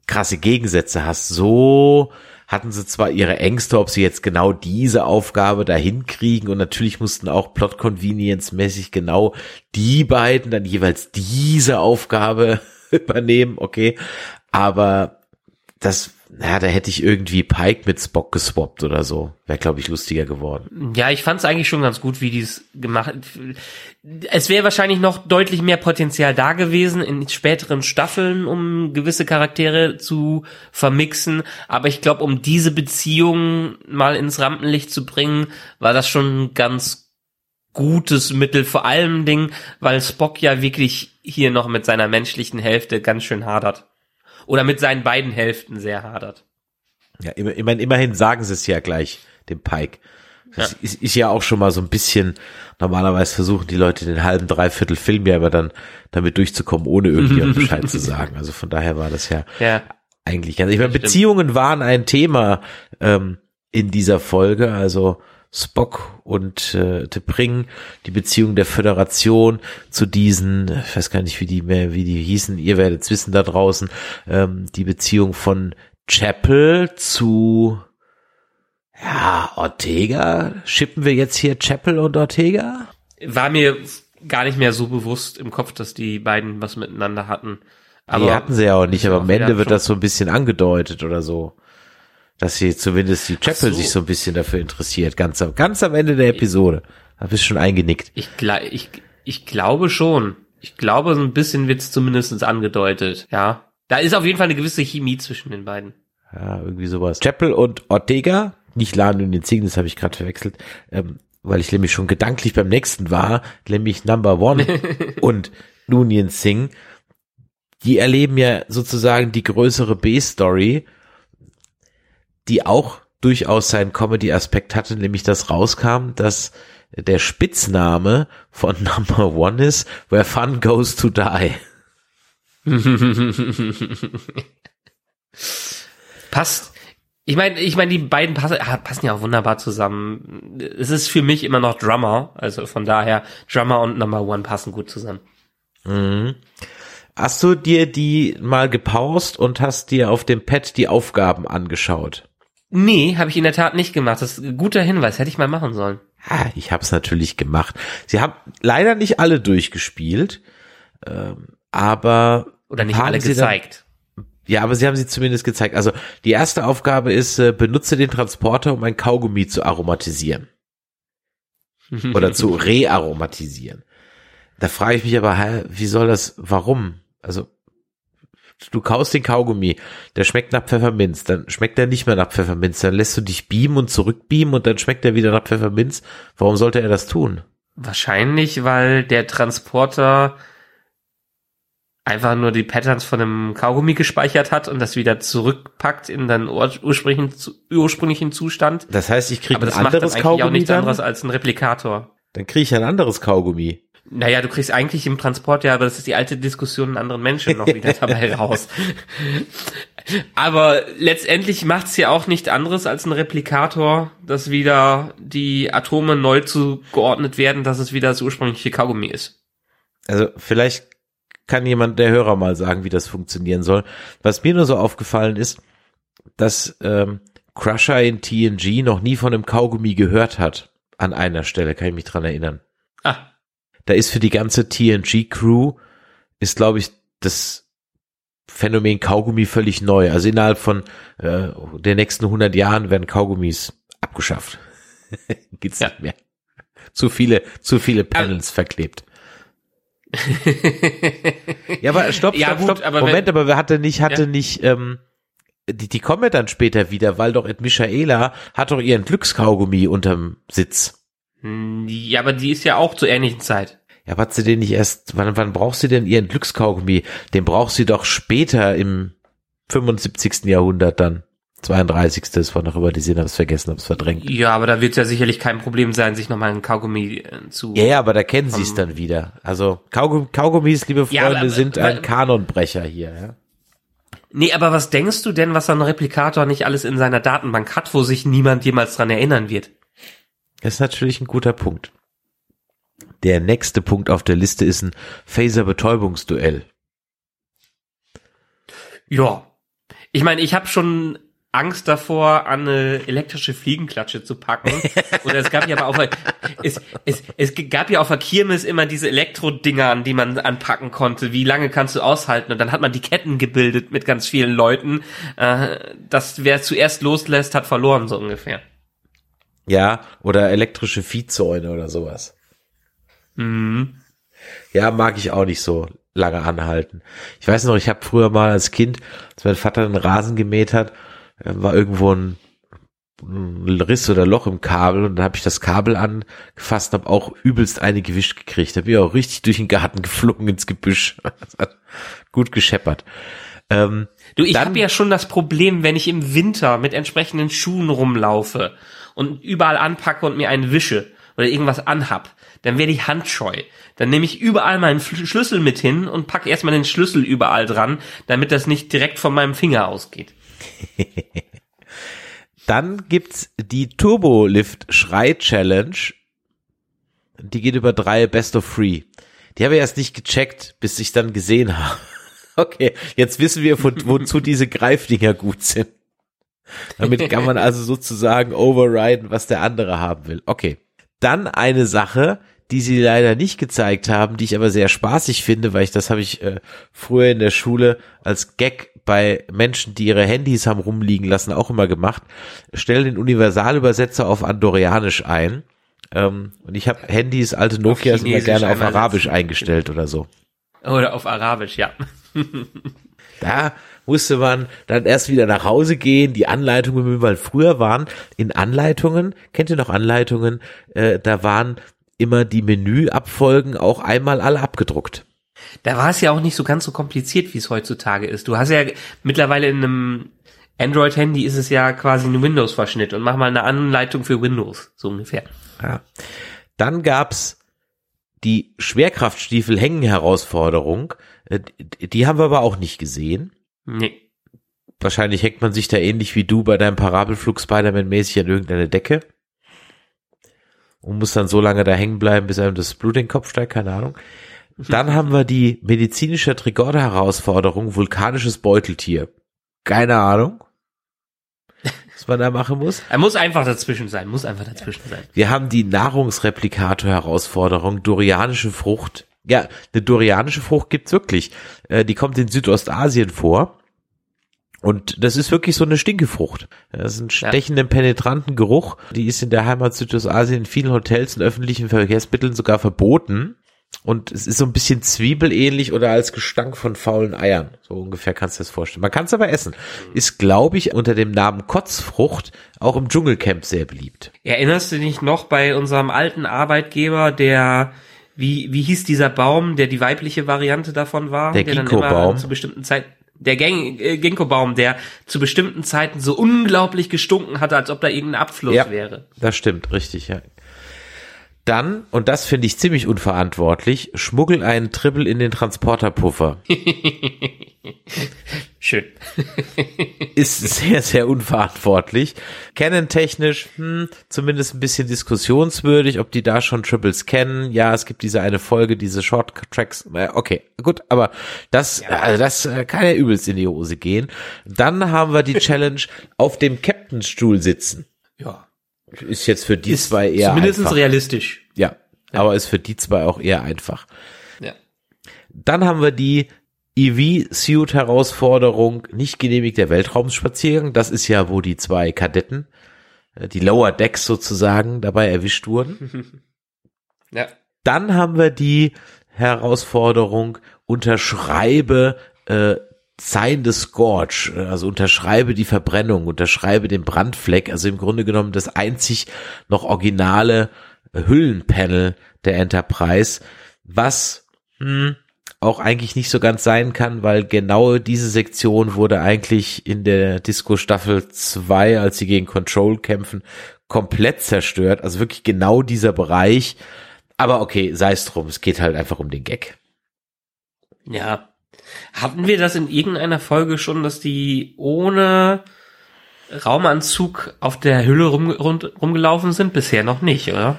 krasse Gegensätze hast. So hatten sie zwar ihre Ängste, ob sie jetzt genau diese Aufgabe dahin kriegen und natürlich mussten auch Plot Convenience mäßig genau die beiden dann jeweils diese Aufgabe übernehmen, okay. Aber das, na, da hätte ich irgendwie Pike mit Spock geswappt oder so. Wäre, glaube ich, lustiger geworden. Ja, ich fand es eigentlich schon ganz gut, wie die es gemacht Es wäre wahrscheinlich noch deutlich mehr Potenzial da gewesen in späteren Staffeln, um gewisse Charaktere zu vermixen. Aber ich glaube, um diese Beziehung mal ins Rampenlicht zu bringen, war das schon ein ganz gutes Mittel. Vor allem Ding, weil Spock ja wirklich hier noch mit seiner menschlichen Hälfte ganz schön hadert oder mit seinen beiden Hälften sehr hadert. Ja, immer, immerhin, immerhin sagen sie es ja gleich, dem Pike. Das ja. Ist, ist ja auch schon mal so ein bisschen, normalerweise versuchen die Leute den halben, dreiviertel Film ja aber dann damit durchzukommen, ohne irgendjemand Bescheid zu sagen. Also von daher war das ja, ja. eigentlich ganz, ich meine, Beziehungen waren ein Thema ähm, in dieser Folge, also Spock und äh, T'Pring, die Beziehung der Föderation zu diesen, ich weiß gar nicht, wie die mehr, wie die hießen, ihr werdet es wissen da draußen, ähm, die Beziehung von Chapel zu ja, Ortega. Schippen wir jetzt hier Chapel und Ortega? War mir gar nicht mehr so bewusst im Kopf, dass die beiden was miteinander hatten. Aber die hatten sie ja auch nicht, aber am Ende wird das so ein bisschen angedeutet oder so dass sie zumindest die Chapel so. sich so ein bisschen dafür interessiert, ganz, am ganz am Ende der Episode. Da bist du schon eingenickt. Ich, ich, ich glaube schon. Ich glaube, so ein bisschen wird's zumindest angedeutet, ja. Da ist auf jeden Fall eine gewisse Chemie zwischen den beiden. Ja, irgendwie sowas. Chapel und Ortega, nicht Laden und den Zing, das habe ich gerade verwechselt, ähm, weil ich nämlich schon gedanklich beim nächsten war, nämlich Number One und Nunien Singh. Die erleben ja sozusagen die größere B-Story die auch durchaus seinen Comedy-Aspekt hatte, nämlich dass rauskam, dass der Spitzname von Number One ist, where fun goes to die. Passt. Ich meine, ich meine, die beiden passen, ah, passen ja auch wunderbar zusammen. Es ist für mich immer noch Drummer, also von daher Drummer und Number One passen gut zusammen. Mhm. Hast du dir die mal gepaust und hast dir auf dem Pad die Aufgaben angeschaut? Nee, habe ich in der Tat nicht gemacht. Das ist ein guter Hinweis, hätte ich mal machen sollen. Ja, ich habe es natürlich gemacht. Sie haben leider nicht alle durchgespielt, ähm, aber oder nicht alle gezeigt. Dann, ja, aber sie haben sie zumindest gezeigt. Also die erste Aufgabe ist, äh, benutze den Transporter, um ein Kaugummi zu aromatisieren oder zu rearomatisieren. Da frage ich mich aber, hä, wie soll das? Warum? Also du kaust den Kaugummi, der schmeckt nach Pfefferminz, dann schmeckt er nicht mehr nach Pfefferminz, dann lässt du dich beamen und zurückbeamen und dann schmeckt er wieder nach Pfefferminz. Warum sollte er das tun? Wahrscheinlich, weil der Transporter einfach nur die Patterns von einem Kaugummi gespeichert hat und das wieder zurückpackt in den ursprünglichen, ursprünglichen Zustand. Das heißt, ich kriege ein anderes Kaugummi auch nichts dann? anderes als ein Replikator. Dann kriege ich ein anderes Kaugummi. Naja, du kriegst eigentlich im Transport ja, aber das ist die alte Diskussion in anderen Menschen noch wieder dabei raus. aber letztendlich macht's ja auch nicht anderes als ein Replikator, dass wieder die Atome neu zugeordnet werden, dass es wieder das ursprüngliche Kaugummi ist. Also vielleicht kann jemand der Hörer mal sagen, wie das funktionieren soll. Was mir nur so aufgefallen ist, dass ähm, Crusher in TNG noch nie von einem Kaugummi gehört hat. An einer Stelle, kann ich mich dran erinnern. Ah, da ist für die ganze TNG-Crew, ist, glaube ich, das Phänomen Kaugummi völlig neu. Also innerhalb von äh, den nächsten 100 Jahren werden Kaugummis abgeschafft. Gibt's ja. nicht mehr. Zu viele, zu viele Panels aber verklebt. ja, aber stopp, stopp, ja, gut, stopp. Aber Moment, wenn, aber wer hatte nicht, hatte ja. nicht, ähm, die, die kommen ja dann später wieder, weil doch Ed Michaela hat doch ihren Glückskaugummi unterm Sitz. Hm, ja, aber die ist ja auch zur ähnlichen Zeit. Ja, was sie denn nicht erst, wann, wann braucht sie denn ihren Glückskaugummi? Den braucht sie doch später im 75. Jahrhundert dann. 32. Das war noch über die Sinn, hab's vergessen, hab's verdrängt. Ja, aber da wird ja sicherlich kein Problem sein, sich nochmal einen Kaugummi äh, zu. Ja, ja, aber da kennen sie es dann wieder. Also Kaugum Kaugummis, liebe Freunde, ja, aber, sind ein Kanonbrecher hier, ja. Nee, aber was denkst du denn, was ein Replikator nicht alles in seiner Datenbank hat, wo sich niemand jemals dran erinnern wird? Das ist natürlich ein guter Punkt. Der nächste Punkt auf der Liste ist ein Phaser-Betäubungsduell. Ja. Ich meine, ich habe schon Angst davor, an eine elektrische Fliegenklatsche zu packen. Oder es gab ja aber auf der, es, es, es gab ja auf der Kirmes immer diese Elektrodinger, an die man anpacken konnte. Wie lange kannst du aushalten? Und dann hat man die Ketten gebildet mit ganz vielen Leuten. Äh, dass wer zuerst loslässt, hat verloren, so ungefähr. Ja, oder elektrische Viehzäune oder sowas. Mhm. Ja, mag ich auch nicht so lange anhalten. Ich weiß noch, ich habe früher mal als Kind, als mein Vater den Rasen gemäht hat, äh, war irgendwo ein, ein Riss oder Loch im Kabel und dann habe ich das Kabel angefasst und habe auch übelst eine gewischt gekriegt. Da bin ich auch richtig durch den Garten geflogen ins Gebüsch. Das hat gut gescheppert. Ähm, Du, ich habe ja schon das Problem, wenn ich im Winter mit entsprechenden Schuhen rumlaufe und überall anpacke und mir einen wische oder irgendwas anhab, dann werde ich handscheu. Dann nehme ich überall meinen Schlüssel mit hin und packe erstmal den Schlüssel überall dran, damit das nicht direkt von meinem Finger ausgeht. Dann gibt's die Turbolift Schrei Challenge. Die geht über drei Best of Free. Die habe ich erst nicht gecheckt, bis ich dann gesehen habe. Okay, jetzt wissen wir, wo, wozu diese Greifdinger gut sind. Damit kann man also sozusagen overriden, was der andere haben will. Okay. Dann eine Sache, die sie leider nicht gezeigt haben, die ich aber sehr spaßig finde, weil ich das habe ich äh, früher in der Schule als Gag bei Menschen, die ihre Handys haben rumliegen lassen, auch immer gemacht. Stell den Universalübersetzer auf Andorianisch ein. Ähm, und ich habe Handys, alte Nokias immer gerne auf Arabisch eingestellt oder so. Oder auf Arabisch, ja. Da musste man dann erst wieder nach Hause gehen, die Anleitungen, weil früher waren in Anleitungen, kennt ihr noch Anleitungen, äh, da waren immer die Menüabfolgen auch einmal alle abgedruckt. Da war es ja auch nicht so ganz so kompliziert, wie es heutzutage ist. Du hast ja mittlerweile in einem Android-Handy ist es ja quasi ein Windows-Verschnitt und mach mal eine Anleitung für Windows, so ungefähr. Ja. Dann gab's die Schwerkraftstiefel-Hängen-Herausforderung. Äh, die- Die haben wir aber auch nicht gesehen. Nee. Wahrscheinlich hängt man sich da ähnlich wie du bei deinem Parabelflug Spider-Man-mäßig an irgendeine Decke und muss dann so lange da hängen bleiben, bis einem das Blut in den Kopf steigt, keine Ahnung. Dann haben wir die medizinische Trigorder-Herausforderung, vulkanisches Beuteltier. Keine Ahnung, was man da machen muss. Er muss einfach dazwischen sein, muss einfach dazwischen sein. Wir haben die Nahrungsreplikator-Herausforderung, dorianische Frucht. Ja, eine dorianische Frucht gibt's wirklich. Äh, die kommt in Südostasien vor. Und das ist wirklich so eine Stinkefrucht. Das ist ein stechenden, penetranten Geruch. Die ist in der Heimat Südostasien in vielen Hotels und öffentlichen Verkehrsmitteln sogar verboten. Und es ist so ein bisschen zwiebelähnlich oder als Gestank von faulen Eiern. So ungefähr kannst du das vorstellen. Man kann es aber essen. Ist, glaube ich, unter dem Namen Kotzfrucht auch im Dschungelcamp sehr beliebt. Erinnerst du dich noch bei unserem alten Arbeitgeber, der wie wie hieß dieser Baum, der die weibliche Variante davon war, Der dann Ginkgo-Baum. immer zu bestimmten Zeiten der Gang, äh, Ginkgo-Baum, der zu bestimmten Zeiten so unglaublich gestunken hatte, als ob da irgendein Abfluss Ja. wäre. Das stimmt, richtig, ja. Dann, und das finde ich ziemlich unverantwortlich, schmuggel einen Triple in den Transporterpuffer. Schön. Ist sehr, sehr unverantwortlich. Canon-technisch, hm, zumindest ein bisschen diskussionswürdig, ob die da schon Triples kennen. Ja, es gibt diese eine Folge, diese Short-Tracks. Äh, Okay, gut, aber das, also das äh, kann ja übelst in die Hose gehen. Dann haben wir die Challenge auf dem Captainstuhl sitzen. Ja. Ist jetzt für die Ist zwei eher zumindest einfach. realistisch. Ja, aber ist für die zwei auch eher einfach. Ja. Dann haben wir die EV-Suit-Herausforderung, nicht genehmigter Weltraumspaziergang. Das ist ja, wo die zwei Kadetten, äh, die Lower Decks sozusagen, dabei erwischt wurden. Ja. Dann haben wir die Herausforderung, unterschreibe äh, Sign the Scorch, also unterschreibe die Verbrennung, unterschreibe den Brandfleck, also im Grunde genommen das einzig noch originale Hüllenpanel der Enterprise, was hm, auch eigentlich nicht so ganz sein kann, weil genau diese Sektion wurde eigentlich in der Disco Staffel 2, als sie gegen Control kämpfen, komplett zerstört. Also wirklich genau dieser Bereich. Aber okay, sei es drum, es geht halt einfach um den Gag. Ja. Hatten wir das in irgendeiner Folge schon, dass die ohne Raumanzug auf der Hülle rum, rund, rumgelaufen sind? Bisher noch nicht, oder?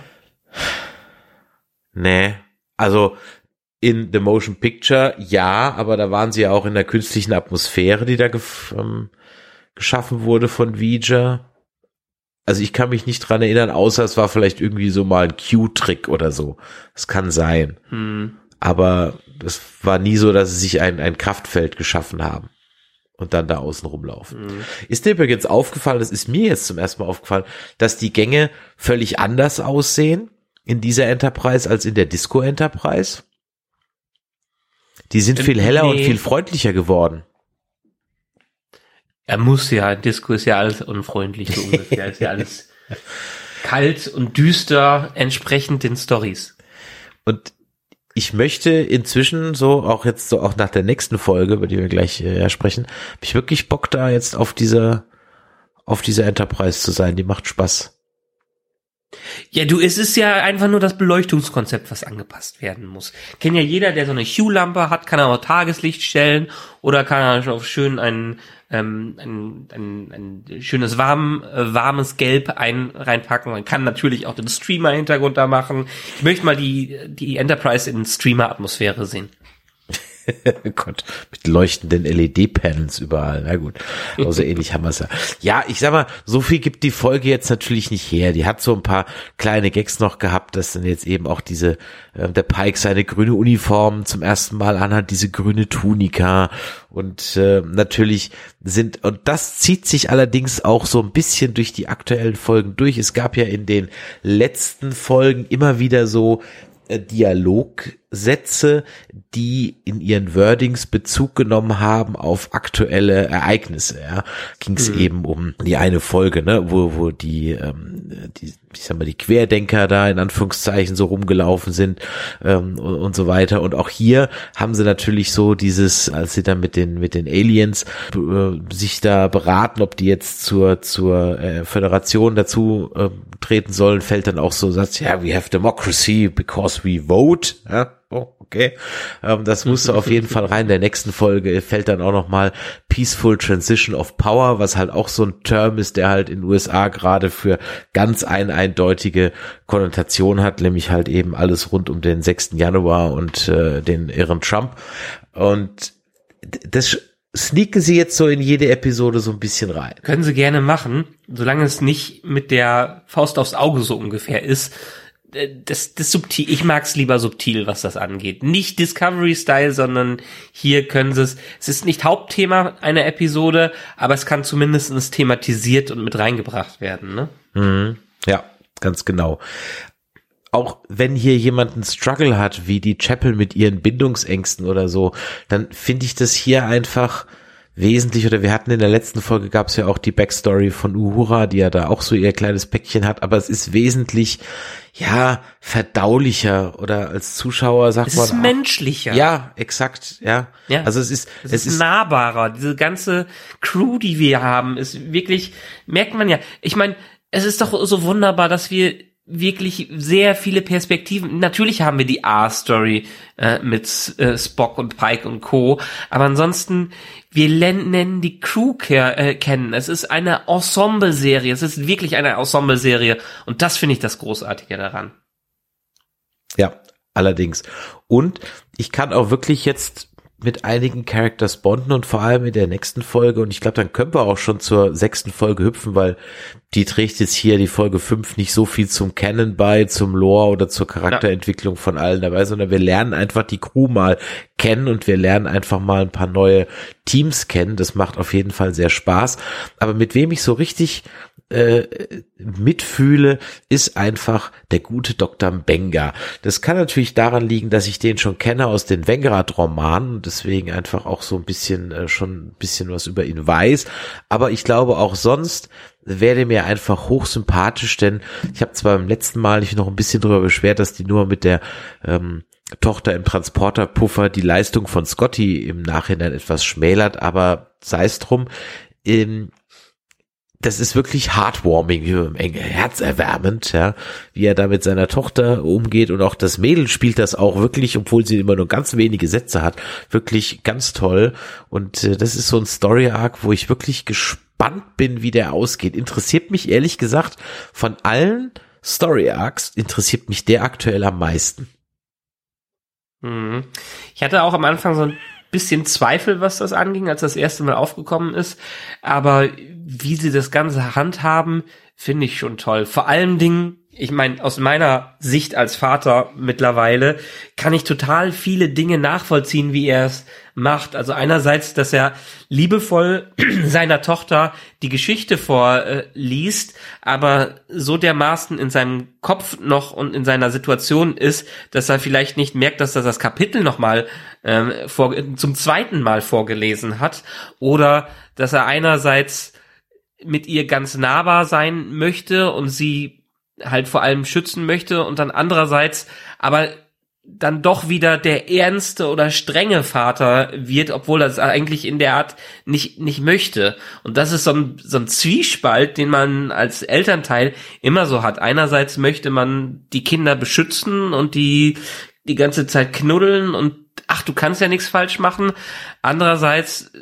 Nee, also in The Motion Picture ja, aber da waren sie ja auch in der künstlichen Atmosphäre, die da ähm, geschaffen wurde von Vija. Also ich kann mich nicht dran erinnern, außer es war vielleicht irgendwie so mal ein Q-Trick oder so. Das kann sein. Hm. Aber es war nie so, dass sie sich ein, ein Kraftfeld geschaffen haben und dann da außen rumlaufen. Mhm. Ist dir übrigens aufgefallen, das ist mir jetzt zum ersten Mal aufgefallen, dass die Gänge völlig anders aussehen in dieser Enterprise als in der Disco Enterprise? Die sind viel heller und Nee. viel freundlicher geworden. Er muss ja, Disco ist ja alles unfreundlich so ungefähr, ist ja alles kalt und düster, entsprechend den Stories. Und ich möchte inzwischen so, auch jetzt so auch nach der nächsten Folge, über die wir gleich äh, sprechen, hab ich wirklich Bock da jetzt auf dieser, auf dieser Enterprise zu sein. Die macht Spaß. Ja, du, es ist ja einfach nur das Beleuchtungskonzept, was angepasst werden muss. Kennt ja jeder, der so eine Hue-Lampe hat, kann er auch Tageslicht stellen oder kann er auf schön ein, ähm, ein, ein, ein schönes warm, äh, warmes Gelb ein, reinpacken. Man kann natürlich auch den Streamer-Hintergrund da machen. Ich möchte mal die, die Enterprise in Streamer-Atmosphäre sehen. Gott, mit leuchtenden LED-Panels überall. Na gut, aber so ähnlich haben wir es ja. Ja, ich sag mal, so viel gibt die Folge jetzt natürlich nicht her. Die hat so ein paar kleine Gags noch gehabt, dass dann jetzt eben auch diese, äh, der Pike seine grüne Uniform zum ersten Mal anhat, diese grüne Tunika und äh, natürlich sind, und das zieht sich allerdings auch so ein bisschen durch die aktuellen Folgen durch. Es gab ja in den letzten Folgen immer wieder so äh, Dialogsätze, die in ihren Wordings Bezug genommen haben auf aktuelle Ereignisse. Ja. Ging es eben um die eine Folge, ne, wo wo die ähm, die ich sag mal die Querdenker da in Anführungszeichen so rumgelaufen sind ähm, und, und so weiter. Und auch hier haben sie natürlich so dieses, als sie dann mit den mit den Aliens äh, sich da beraten, ob die jetzt zur zur äh, Föderation dazu äh, treten sollen, fällt dann auch so Satz, ja, we have democracy because we vote. Ja, okay. Ähm, das musste auf jeden Fall rein. In der nächsten Folge fällt dann auch noch mal Peaceful Transition of Power, was halt auch so ein Term ist, der halt in den USA gerade für ganz ein eindeutige Konnotation hat, nämlich halt eben alles rund um den 6. Januar und äh, den irren Trump. Und das sneaken sie jetzt so in jede Episode so ein bisschen rein. Können sie gerne machen, solange es nicht mit der Faust aufs Auge so ungefähr ist. Äh, Das, das subtil, ich mag's lieber subtil, was das angeht. Nicht Discovery-Style, sondern hier können sie es, es ist nicht Hauptthema einer Episode, aber es kann zumindest thematisiert und mit reingebracht werden, ne? Mhm. Ja, ganz genau. Auch wenn hier jemand einen Struggle hat, wie die Chapel mit ihren Bindungsängsten oder so, dann finde ich das hier einfach wesentlich, oder wir hatten in der letzten Folge gab es ja auch die Backstory von Uhura, die ja da auch so ihr kleines Päckchen hat, aber es ist wesentlich, ja, verdaulicher oder als Zuschauer sagt Es man. ist ach, menschlicher. Ja, exakt, ja. Ja. Also es ist, Es ist, es ist, nahbarer. Diese ganze Crew, die wir haben, ist wirklich, merkt man ja. Ich meine, es ist doch so wunderbar, dass wir wirklich sehr viele Perspektiven. Natürlich haben wir die A-Story äh, mit äh, Spock und Pike und Co. Aber ansonsten, wir nennen die Crew äh, kennen. Es ist eine Ensemble-Serie. Es ist wirklich eine Ensemble-Serie. Und das finde ich das Großartige daran. Ja, allerdings. Und ich kann auch wirklich jetzt mit einigen Characters bonden und vor allem in der nächsten Folge und ich glaube, dann können wir auch schon zur sechsten Folge hüpfen, weil die trägt jetzt hier die Folge fünf nicht so viel zum Kennen bei, zum Lore oder zur Charakterentwicklung von allen dabei, sondern wir lernen einfach die Crew mal kennen und wir lernen einfach mal ein paar neue Teams kennen. Das macht auf jeden Fall sehr Spaß. Aber mit wem ich so richtig äh, mitfühle, ist einfach der gute Dr. Benga. Das kann natürlich daran liegen, dass ich den schon kenne aus den Wengrad-Romanen deswegen einfach auch so ein bisschen äh, schon ein bisschen was über ihn weiß. Aber ich glaube auch sonst werde mir einfach hochsympathisch, denn ich habe zwar beim letzten Mal nicht noch ein bisschen drüber beschwert, dass die nur mit der ähm, Tochter im Transporterpuffer die Leistung von Scotty im Nachhinein etwas schmälert, aber sei es drum. Ähm, das ist wirklich heartwarming, herzerwärmend, ja, wie er da mit seiner Tochter umgeht und auch das Mädel spielt das auch wirklich, obwohl sie immer nur ganz wenige Sätze hat, wirklich ganz toll und äh, das ist so ein Story Arc, wo ich wirklich gespannt bin, wie der ausgeht. Interessiert mich ehrlich gesagt von allen Story Arcs interessiert mich der aktuell am meisten. Mhm. Ich hatte auch am Anfang so ein bisschen Zweifel, was das anging, als das erste Mal aufgekommen ist. Aber wie sie das Ganze handhaben, finde ich schon toll. Vor allen Dingen ich meine, aus meiner Sicht als Vater mittlerweile kann ich total viele Dinge nachvollziehen, wie er es macht. Also einerseits, dass er liebevoll seiner Tochter die Geschichte vorliest, aber so dermaßen in seinem Kopf noch und in seiner Situation ist, dass er vielleicht nicht merkt, dass er das Kapitel nochmal ähm, zum zweiten Mal vorgelesen hat oder dass er einerseits mit ihr ganz nahbar sein möchte und sie halt vor allem schützen möchte und dann andererseits aber dann doch wieder der ernste oder strenge Vater wird, obwohl er es eigentlich in der Art nicht, nicht möchte. Und das ist so ein, so ein Zwiespalt, den man als Elternteil immer so hat. Einerseits möchte man die Kinder beschützen und die die ganze Zeit knuddeln und ach, du kannst ja nichts falsch machen. Andererseits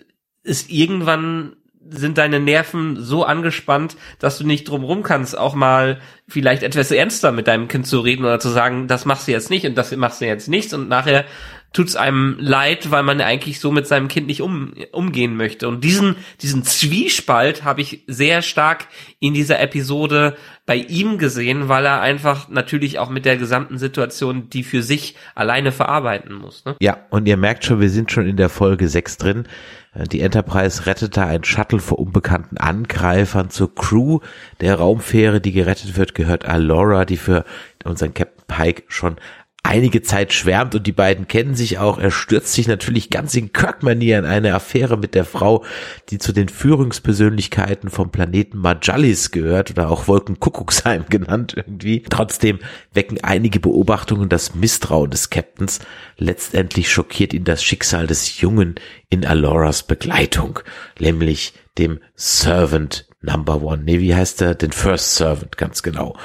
ist irgendwann sind deine Nerven so angespannt, dass du nicht drumrum kannst, auch mal vielleicht etwas ernster mit deinem Kind zu reden oder zu sagen, das machst du jetzt nicht und das machst du jetzt nicht und nachher tut's einem leid, weil man eigentlich so mit seinem Kind nicht um, umgehen möchte. Und diesen, diesen Zwiespalt habe ich sehr stark in dieser Episode bei ihm gesehen, weil er einfach natürlich auch mit der gesamten Situation die für sich alleine verarbeiten muss. Ne? Ja, und ihr merkt schon, wir sind schon in der Folge 6 drin. Äh, die Enterprise rettete ein Shuttle vor unbekannten Angreifern zur Crew. Der Raumfähre, die gerettet wird, gehört Alora, die für unseren Captain Pike schon einige Zeit schwärmt und die beiden kennen sich auch. Er stürzt sich natürlich ganz in Kirk-Manier in eine Affäre mit der Frau, die zu den Führungspersönlichkeiten vom Planeten Majallis gehört oder auch Wolkenkuckucksheim genannt irgendwie. Trotzdem wecken einige Beobachtungen das Misstrauen des Captains. Letztendlich schockiert ihn das Schicksal des Jungen in Aloras Begleitung, nämlich dem Servant Number One. Nee, wie heißt er? Den First Servant, ganz genau.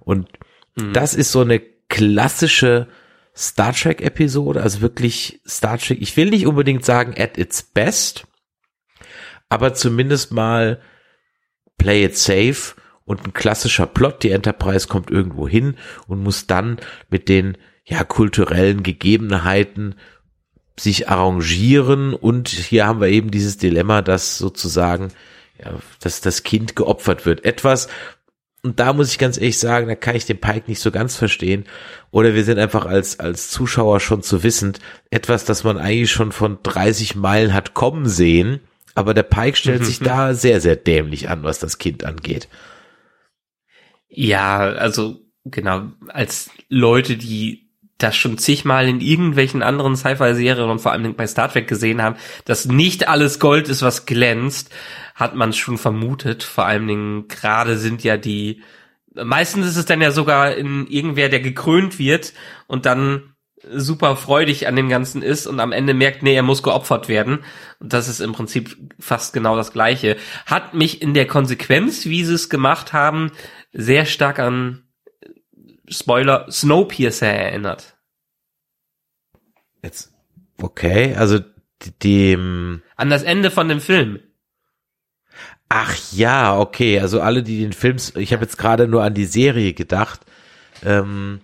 Und mhm. das ist so eine klassische Star Trek Episode, also wirklich Star Trek. Ich will nicht unbedingt sagen at its best, aber zumindest mal play it safe und ein klassischer Plot. Die Enterprise kommt irgendwo hin und muss dann mit den ja kulturellen Gegebenheiten sich arrangieren und hier haben wir eben dieses Dilemma, dass sozusagen ja, dass das Kind geopfert wird. Etwas, und da muss ich ganz ehrlich sagen, da kann ich den Pike nicht so ganz verstehen. Oder wir sind einfach als, als Zuschauer schon zu wissend. Etwas, das man eigentlich schon von 30 Meilen hat kommen sehen. Aber der Pike stellt sich da sehr, sehr dämlich an, was das Kind angeht. Ja, also genau, als Leute, die das schon zigmal in irgendwelchen anderen Sci-Fi-Serien und vor allem bei Star Trek gesehen haben, dass nicht alles Gold ist, was glänzt hat man schon vermutet. Vor allen Dingen gerade sind ja die, meistens ist es dann ja sogar in irgendwer, der gekrönt wird und dann super freudig an dem Ganzen ist und am Ende merkt, nee, er muss geopfert werden. Und das ist im Prinzip fast genau das Gleiche. Hat mich in der Konsequenz, wie sie es gemacht haben, sehr stark an Spoiler Snowpiercer erinnert. Jetzt, okay, also dem an das Ende von dem Film. Ach ja, okay. Also alle, die den Film, ich habe jetzt gerade nur an die Serie gedacht. Ähm,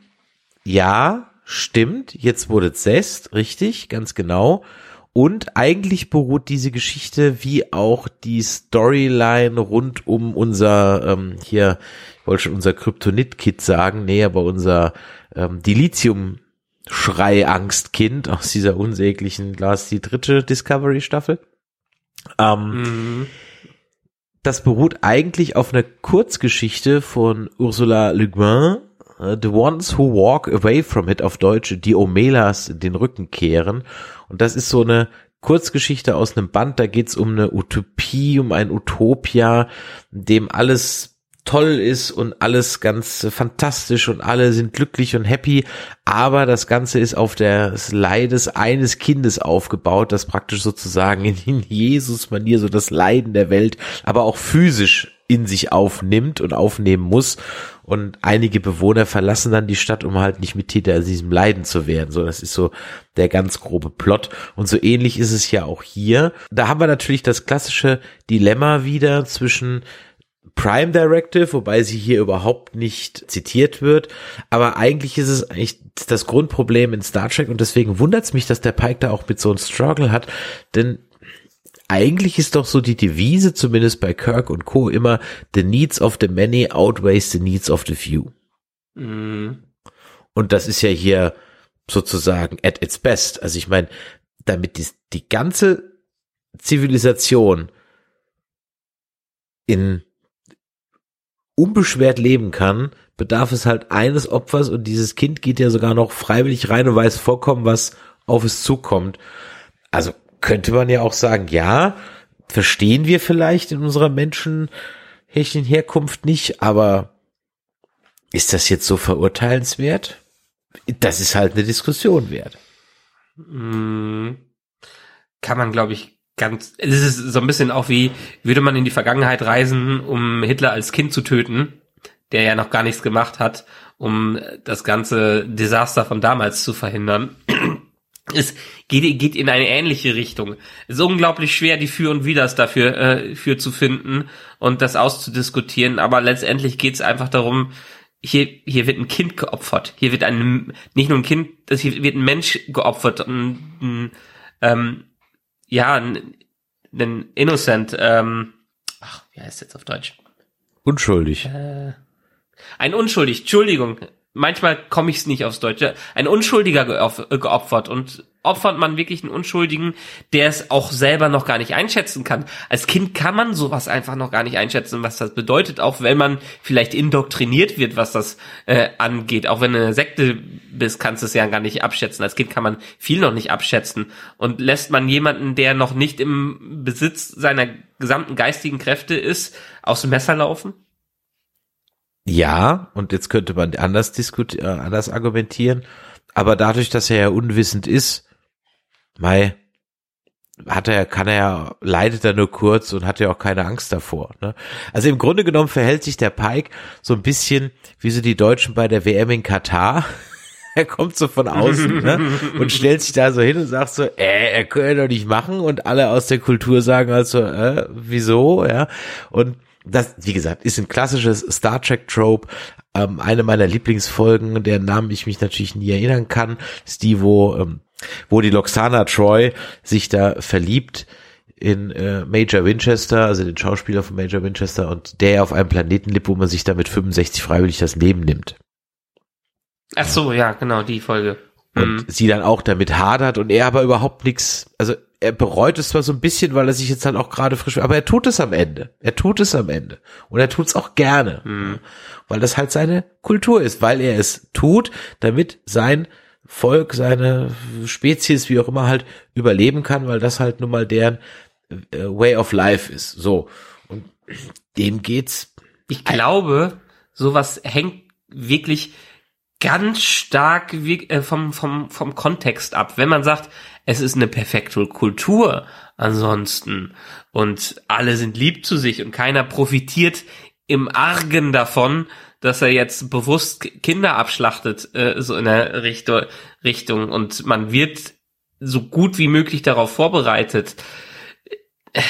ja, stimmt. Jetzt wurde es Zest, richtig, ganz genau. Und eigentlich beruht diese Geschichte wie auch die Storyline rund um unser, ähm, hier, wollte schon unser Kryptonit-Kit sagen, nee, aber unser ähm, Dilithium-Schrei-Angst-Kind aus dieser unsäglichen, Glas die dritte Discovery-Staffel. Ähm, mhm das beruht eigentlich auf einer Kurzgeschichte von Ursula Le Guin, äh, The Ones Who Walk Away From It auf Deutsch, die Omelas den Rücken kehren. Und das ist so eine Kurzgeschichte aus einem Band, da geht's um eine Utopie, um ein Utopia, in dem alles toll ist und alles ganz fantastisch und alle sind glücklich und happy, aber das Ganze ist auf des Leides eines Kindes aufgebaut, das praktisch sozusagen in Jesus-Manier so das Leiden der Welt, aber auch physisch in sich aufnimmt und aufnehmen muss. Und einige Bewohner verlassen dann die Stadt, um halt nicht Mittäter diesem Leiden zu werden. So, das ist so der ganz grobe Plot. Und so ähnlich ist es ja auch hier. Da haben wir natürlich das klassische Dilemma wieder zwischen Prime Directive, wobei sie hier überhaupt nicht zitiert wird. Aber eigentlich ist es eigentlich das Grundproblem in Star Trek und deswegen wundert es mich, dass der Pike da auch mit so einem Struggle hat, denn eigentlich ist doch so die Devise, zumindest bei Kirk und Co. immer, the needs of the many outweighs the needs of the few. Mhm. Und das ist ja hier sozusagen at its best. Also ich meine, damit die, die ganze Zivilisation in unbeschwert leben kann, bedarf es halt eines Opfers und dieses Kind geht ja sogar noch freiwillig rein und weiß vollkommen, was auf es zukommt. Also könnte man ja auch sagen, ja, verstehen wir vielleicht in unserer menschenhächen Herkunft nicht, aber ist das jetzt so verurteilenswert? Das ist halt eine Diskussion wert. Mhm. Kann man, glaube ich, ganz, es ist so ein bisschen auch wie, würde man in die Vergangenheit reisen, um Hitler als Kind zu töten, der ja noch gar nichts gemacht hat, um das ganze Desaster von damals zu verhindern. Es geht, geht in eine ähnliche Richtung. Es ist unglaublich schwer, die Für und Widers dafür äh, für zu finden und das auszudiskutieren, aber letztendlich geht es einfach darum, hier, hier wird ein Kind geopfert. Hier wird ein, nicht nur ein Kind, das hier wird ein Mensch geopfert. Ein, ein, ähm, ja, ein, ein Innocent, ähm, ach, wie heißt jetzt auf Deutsch? Unschuldig. Äh, ein unschuldig, Entschuldigung, manchmal komme ich es nicht aufs Deutsche, ein Unschuldiger geopf geopfert und opfert man wirklich einen Unschuldigen, der es auch selber noch gar nicht einschätzen kann. Als Kind kann man sowas einfach noch gar nicht einschätzen, was das bedeutet, auch wenn man vielleicht indoktriniert wird, was das äh, angeht. Auch wenn du eine Sekte bist, kannst du es ja gar nicht abschätzen. Als Kind kann man viel noch nicht abschätzen. Und lässt man jemanden, der noch nicht im Besitz seiner gesamten geistigen Kräfte ist, aus dem Messer laufen? Ja, und jetzt könnte man anders diskutieren, äh, anders argumentieren. Aber dadurch, dass er ja unwissend ist, Mai, hat er, kann er ja, leidet er nur kurz und hat ja auch keine Angst davor. Ne? Also im Grunde genommen verhält sich der Pike so ein bisschen wie so die Deutschen bei der WM in Katar. er kommt so von außen ne? und stellt sich da so hin und sagt so, äh, er könnte doch nicht machen und alle aus der Kultur sagen also, äh, wieso, ja. Und das, wie gesagt, ist ein klassisches Star Trek Trope. Ähm, eine meiner Lieblingsfolgen, deren Namen ich mich natürlich nie erinnern kann, ist die, wo ähm, wo die Loxana Troy sich da verliebt in äh, Major Winchester, also den Schauspieler von Major Winchester und der auf einem Planeten lebt, wo man sich da mit 65 freiwillig das Leben nimmt. Ach so, ja, genau, die Folge. Und mhm. sie dann auch damit hadert und er aber überhaupt nichts, also er bereut es zwar so ein bisschen, weil er sich jetzt halt auch gerade frisch, aber er tut es am Ende. Er tut es am Ende. Und er tut es auch gerne. Mhm. Weil das halt seine Kultur ist, weil er es tut, damit sein Volk, seine Spezies, wie auch immer halt überleben kann, weil das halt nun mal deren äh, Way of Life ist. So. Und dem geht's. Ich glaube, sowas hängt wirklich ganz stark äh, vom, vom, vom Kontext ab. Wenn man sagt, es ist eine perfekte Kultur ansonsten und alle sind lieb zu sich und keiner profitiert im Argen davon, dass er jetzt bewusst Kinder abschlachtet, äh, so in der Richtung, Richtung und man wird so gut wie möglich darauf vorbereitet. Äh,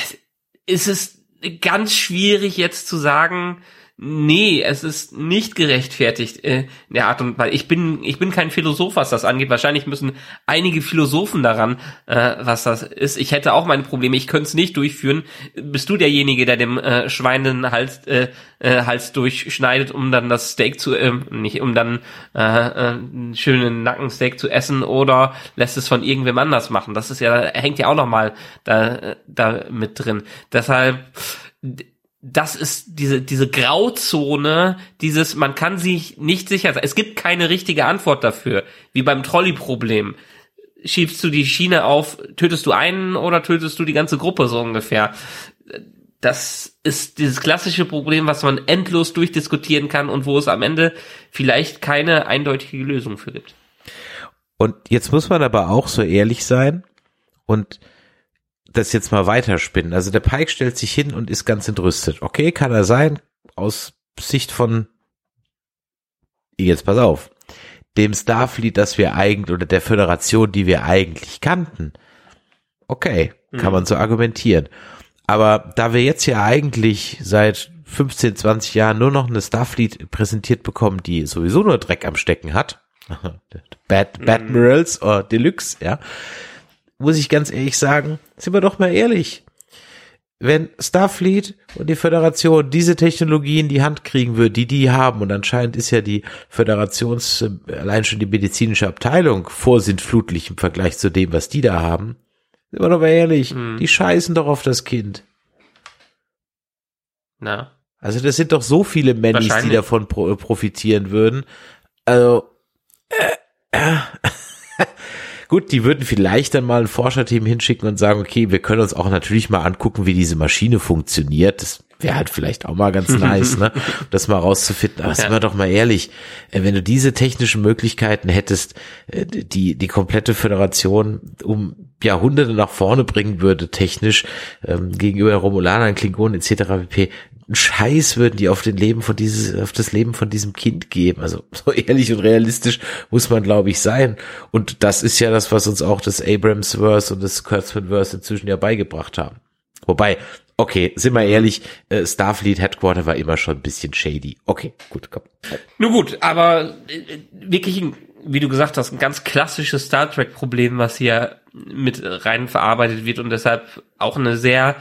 ist es ganz schwierig jetzt zu sagen, Nee, es ist nicht gerechtfertigt äh, in der Art und Weise. Ich bin, ich bin kein Philosoph, was das angeht. Wahrscheinlich müssen einige Philosophen daran, äh, was das ist. Ich hätte auch meine Probleme. Ich könnte es nicht durchführen. Bist du derjenige, der dem äh, Schwein den Hals, äh, äh, Hals durchschneidet, um dann das Steak zu, äh, nicht, um dann äh, äh, einen schönen Nackensteak zu essen oder lässt es von irgendwem anders machen? Das ist ja, hängt ja auch nochmal da, da mit drin. Deshalb das ist diese, diese Grauzone, dieses, man kann sich nicht sicher sein. Es gibt keine richtige Antwort dafür, wie beim Trolley-Problem. Schiebst du die Schiene auf, tötest du einen oder tötest du die ganze Gruppe so ungefähr? Das ist dieses klassische Problem, was man endlos durchdiskutieren kann und wo es am Ende vielleicht keine eindeutige Lösung für gibt. Und jetzt muss man aber auch so ehrlich sein und das jetzt mal weiterspinnen. Also der Pike stellt sich hin und ist ganz entrüstet. Okay, kann er sein, aus Sicht von, jetzt pass auf, dem Starfleet, das wir eigentlich, oder der Föderation, die wir eigentlich kannten. Okay, kann mhm. man so argumentieren. Aber da wir jetzt ja eigentlich seit 15, 20 Jahren nur noch eine Starfleet präsentiert bekommen, die sowieso nur Dreck am Stecken hat, Bad, Badmirals mhm. oder Deluxe, ja, muss ich ganz ehrlich sagen, sind wir doch mal ehrlich. Wenn Starfleet und die Föderation diese Technologie in die Hand kriegen würde, die die haben, und anscheinend ist ja die Föderations, äh, allein schon die medizinische Abteilung vorsintflutlich im Vergleich zu dem, was die da haben, sind wir doch mal ehrlich, mhm. die scheißen doch auf das Kind. Na. Also das sind doch so viele Mannys, die davon profitieren würden. Also, äh, äh. Gut, die würden vielleicht dann mal ein Forscherteam hinschicken und sagen, okay, wir können uns auch natürlich mal angucken, wie diese Maschine funktioniert. Das wäre halt vielleicht auch mal ganz nice, ne? Das mal rauszufinden. Aber ja. sind wir doch mal ehrlich, äh, wenn du diese technischen Möglichkeiten hättest, äh, die, die komplette Föderation um Jahrhunderte nach vorne bringen würde, technisch, ähm, gegenüber Romulanern, Klingonen etc. pp Scheiß würden die auf den Leben von dieses, auf das Leben von diesem Kind geben. Also so ehrlich und realistisch muss man, glaube ich, sein. Und das ist ja das, was uns auch das Abrams-Verse und das Kurtzman-Verse inzwischen ja beigebracht haben. Wobei, okay, sind wir ehrlich, äh, Starfleet Headquarter war immer schon ein bisschen shady. Okay, gut, komm. Nun gut, aber äh, wirklich ein, wie du gesagt hast, ein ganz klassisches Star Trek Problem, was hier mit rein verarbeitet wird und deshalb auch eine sehr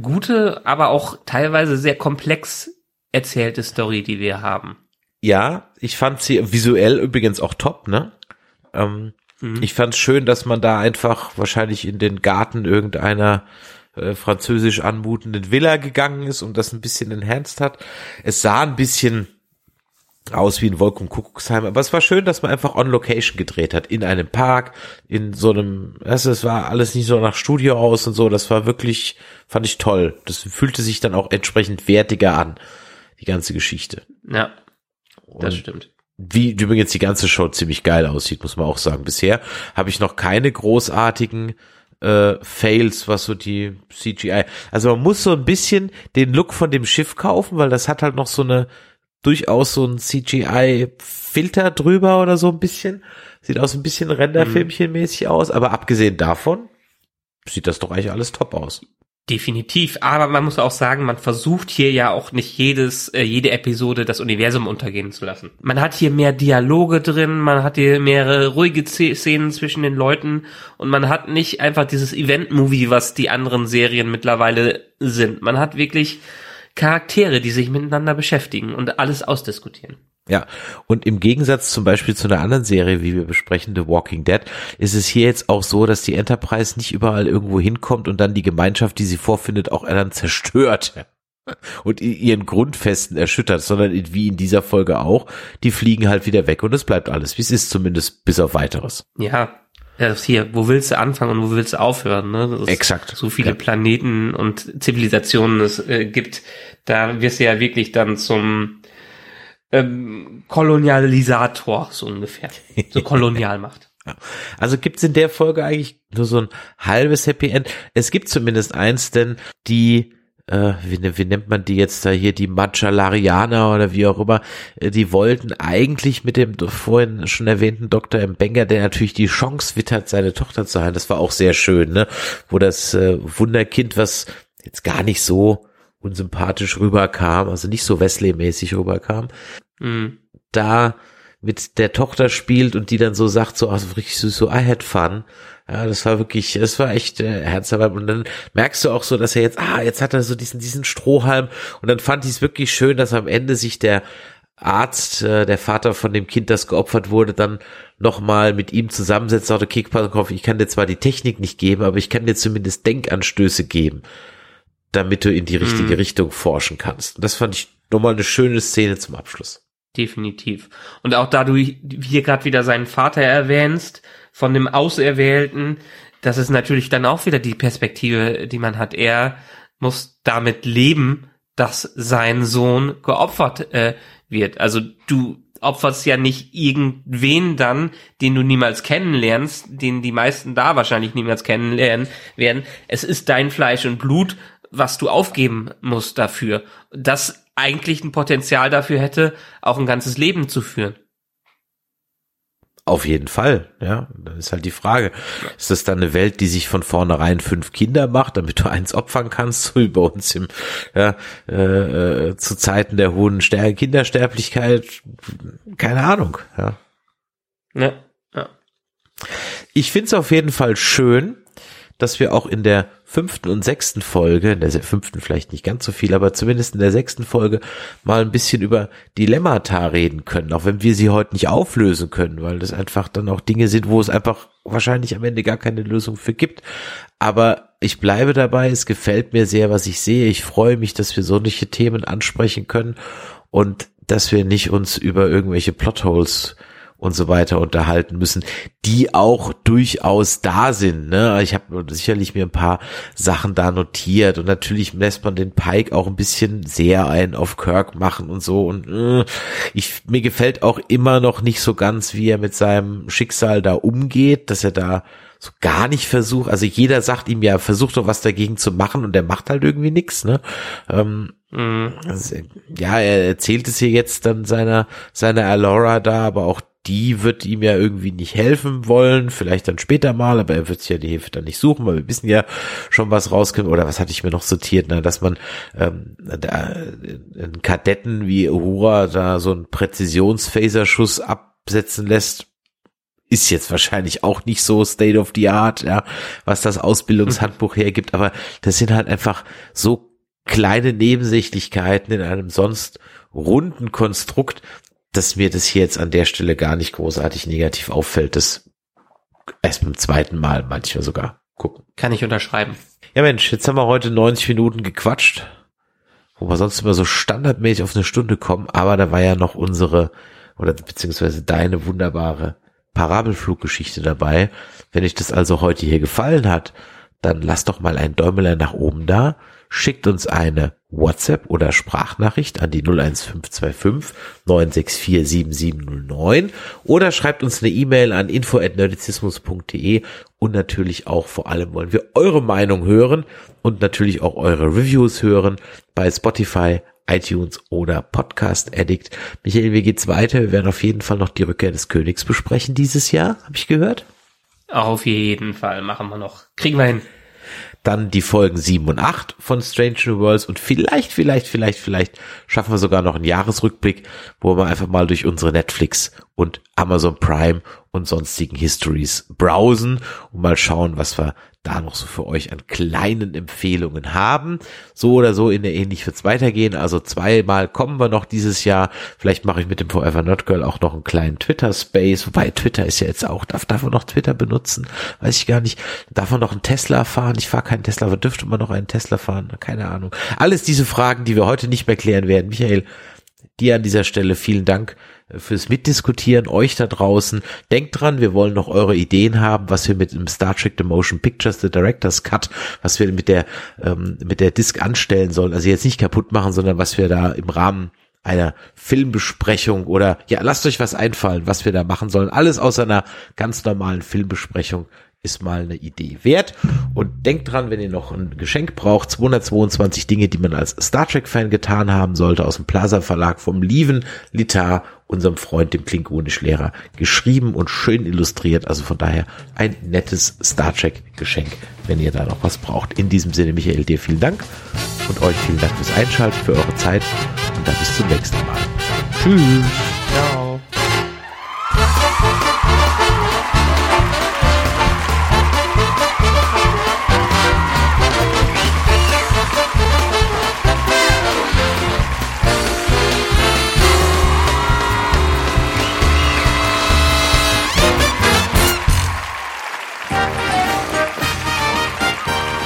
gute, aber auch teilweise sehr komplex erzählte Story, die wir haben. Ja, ich fand sie visuell übrigens auch top, ne? Ähm, mhm. Ich fand schön, dass man da einfach wahrscheinlich in den Garten irgendeiner äh, französisch anmutenden Villa gegangen ist und das ein bisschen enhanced hat. Es sah ein bisschen aus wie ein Wolken Kuckucksheim. Aber es war schön, dass man einfach on Location gedreht hat. In einem Park, in so einem, also es war alles nicht so nach Studio aus und so. Das war wirklich, fand ich toll. Das fühlte sich dann auch entsprechend wertiger an, die ganze Geschichte. Ja, das und stimmt. Wie übrigens die ganze Show ziemlich geil aussieht, muss man auch sagen. Bisher habe ich noch keine großartigen äh, Fails, was so die CGI. Also man muss so ein bisschen den Look von dem Schiff kaufen, weil das hat halt noch so eine durchaus so ein CGI-Filter drüber oder so ein bisschen. Sieht aus ein bisschen Renderfilmchen-mäßig aus, aber abgesehen davon sieht das doch eigentlich alles top aus. Definitiv, aber man muss auch sagen, man versucht hier ja auch nicht jedes, äh, jede Episode das Universum untergehen zu lassen. Man hat hier mehr Dialoge drin, man hat hier mehrere ruhige Szenen zwischen den Leuten und man hat nicht einfach dieses Event-Movie, was die anderen Serien mittlerweile sind. Man hat wirklich Charaktere, die sich miteinander beschäftigen und alles ausdiskutieren. Ja, und im Gegensatz zum Beispiel zu einer anderen Serie, wie wir besprechen, The Walking Dead, ist es hier jetzt auch so, dass die Enterprise nicht überall irgendwo hinkommt und dann die Gemeinschaft, die sie vorfindet, auch dann zerstört und ihren Grundfesten erschüttert, sondern wie in dieser Folge auch, die fliegen halt wieder weg und es bleibt alles, wie es ist, zumindest bis auf weiteres. Ja, ja, das hier, wo willst du anfangen und wo willst du aufhören? Ne? Exakt. So viele ja. Planeten und Zivilisationen es äh, gibt, da wirst du ja wirklich dann zum ähm, Kolonialisator, so ungefähr. So Kolonialmacht. Ja. Also gibt's in der Folge eigentlich nur so ein halbes Happy End. Es gibt zumindest eins, denn die äh, wie, ne, wie nennt man die jetzt da hier, die Machalarianer oder wie auch immer, äh, die wollten eigentlich mit dem vorhin schon erwähnten Dr. M. Benger, der natürlich die Chance wittert, seine Tochter zu heilen, das war auch sehr schön, ne, wo das äh, Wunderkind, was jetzt gar nicht so unsympathisch rüberkam, also nicht so Wesley-mäßig rüberkam, mhm. da mit der Tochter spielt und die dann so sagt, so, also richtig so, so I had fun. Ja, das war wirklich, es war echt äh, herzerwärmend. Und dann merkst du auch so, dass er jetzt, ah, jetzt hat er so diesen, diesen Strohhalm. Und dann fand ich es wirklich schön, dass am Ende sich der Arzt, äh, der Vater von dem Kind, das geopfert wurde, dann nochmal mit ihm zusammensetzt, sagte, okay, pass auf, ich kann dir zwar die Technik nicht geben, aber ich kann dir zumindest Denkanstöße geben, damit du in die richtige mhm. Richtung forschen kannst. Und das fand ich nochmal eine schöne Szene zum Abschluss. Definitiv. Und auch da du hier gerade wieder seinen Vater erwähnst, von dem Auserwählten, das ist natürlich dann auch wieder die Perspektive, die man hat. Er muss damit leben, dass sein Sohn geopfert äh, wird. Also du opferst ja nicht irgendwen dann, den du niemals kennenlernst, den die meisten da wahrscheinlich niemals kennenlernen werden. Es ist dein Fleisch und Blut, was du aufgeben musst dafür. Das eigentlich ein Potenzial dafür hätte, auch ein ganzes Leben zu führen. Auf jeden Fall, ja. Dann ist halt die Frage, ist das dann eine Welt, die sich von vornherein fünf Kinder macht, damit du eins opfern kannst, so wie bei uns im, ja, äh, äh, zu Zeiten der hohen Ster Kindersterblichkeit? Keine Ahnung, ja. Ja, ja. Ich finde es auf jeden Fall schön, dass wir auch in der fünften und sechsten Folge, in der fünften vielleicht nicht ganz so viel, aber zumindest in der sechsten Folge mal ein bisschen über Dilemmata reden können, auch wenn wir sie heute nicht auflösen können, weil das einfach dann auch Dinge sind, wo es einfach wahrscheinlich am Ende gar keine Lösung für gibt. Aber ich bleibe dabei, es gefällt mir sehr, was ich sehe. Ich freue mich, dass wir solche Themen ansprechen können und dass wir nicht uns über irgendwelche Plotholes und so weiter unterhalten müssen, die auch durchaus da sind. Ne? Ich habe sicherlich mir ein paar Sachen da notiert und natürlich lässt man den Pike auch ein bisschen sehr ein auf Kirk machen und so und äh, ich mir gefällt auch immer noch nicht so ganz, wie er mit seinem Schicksal da umgeht, dass er da so gar nicht versucht, also jeder sagt ihm ja, versucht doch was dagegen zu machen und er macht halt irgendwie nichts, ne? Ähm, also, ja, er erzählt es hier jetzt dann seiner, seiner Alora da, aber auch die wird ihm ja irgendwie nicht helfen wollen, vielleicht dann später mal, aber er wird sich ja die Hilfe dann nicht suchen, weil wir wissen ja schon, was rauskommt, oder was hatte ich mir noch sortiert, ne, dass man ähm, da, in Kadetten wie Uhura da so einen Präzisions-Phaserschuss absetzen lässt, ist jetzt wahrscheinlich auch nicht so State of the Art, ja, was das Ausbildungshandbuch hergibt, aber das sind halt einfach so kleine Nebensächlichkeiten in einem sonst runden Konstrukt, dass mir das hier jetzt an der Stelle gar nicht großartig negativ auffällt. Das erst beim zweiten Mal manchmal sogar gucken. Kann ich unterschreiben. Ja Mensch, jetzt haben wir heute 90 Minuten gequatscht, wo wir sonst immer so standardmäßig auf eine Stunde kommen, aber da war ja noch unsere oder beziehungsweise deine wunderbare Parabelfluggeschichte dabei. Wenn euch das also heute hier gefallen hat, dann lasst doch mal ein Däumelein nach oben da schickt uns eine WhatsApp oder Sprachnachricht an die 01525 964 7709 oder schreibt uns eine E-Mail an info@nerdizismus.de und natürlich auch vor allem wollen wir eure Meinung hören und natürlich auch eure Reviews hören bei Spotify, iTunes oder Podcast Addict. Michael, wie geht's weiter? Wir werden auf jeden Fall noch die Rückkehr des Königs besprechen dieses Jahr, habe ich gehört. Auf jeden Fall machen wir noch. Kriegen wir hin dann die Folgen 7 und 8 von Strange New Worlds und vielleicht, vielleicht, vielleicht, vielleicht schaffen wir sogar noch einen Jahresrückblick, wo wir einfach mal durch unsere Netflix und Amazon Prime und sonstigen Histories browsen und mal schauen, was wir da noch so für euch an kleinen Empfehlungen haben. So oder so in der ähnlich wird's weitergehen. Also zweimal kommen wir noch dieses Jahr. Vielleicht mache ich mit dem Forever Not Girl auch noch einen kleinen Twitter Space. Wobei Twitter ist ja jetzt auch, darf, darf man noch Twitter benutzen? Weiß ich gar nicht. Darf man noch einen Tesla fahren? Ich fahre keinen Tesla, aber dürfte man noch einen Tesla fahren? Keine Ahnung. Alles diese Fragen, die wir heute nicht mehr klären werden. Michael, dir an dieser Stelle vielen Dank fürs Mitdiskutieren, euch da draußen. Denkt dran, wir wollen noch eure Ideen haben, was wir mit dem Star Trek The Motion Pictures, The Director's Cut, was wir mit der, ähm, mit der Disc anstellen sollen. Also jetzt nicht kaputt machen, sondern was wir da im Rahmen einer Filmbesprechung oder ja, lasst euch was einfallen, was wir da machen sollen. Alles aus einer ganz normalen Filmbesprechung ist mal eine Idee wert. Und denkt dran, wenn ihr noch ein Geschenk braucht, 222 Dinge, die man als Star Trek-Fan getan haben sollte, aus dem Plaza Verlag vom Lieven Litar, unserem Freund, dem Klingonisch-Lehrer, geschrieben und schön illustriert. Also von daher ein nettes Star Trek-Geschenk, wenn ihr da noch was braucht. In diesem Sinne, Michael, dir vielen Dank und euch vielen Dank fürs Einschalten, für eure Zeit und dann bis zum nächsten Mal. Tschüss.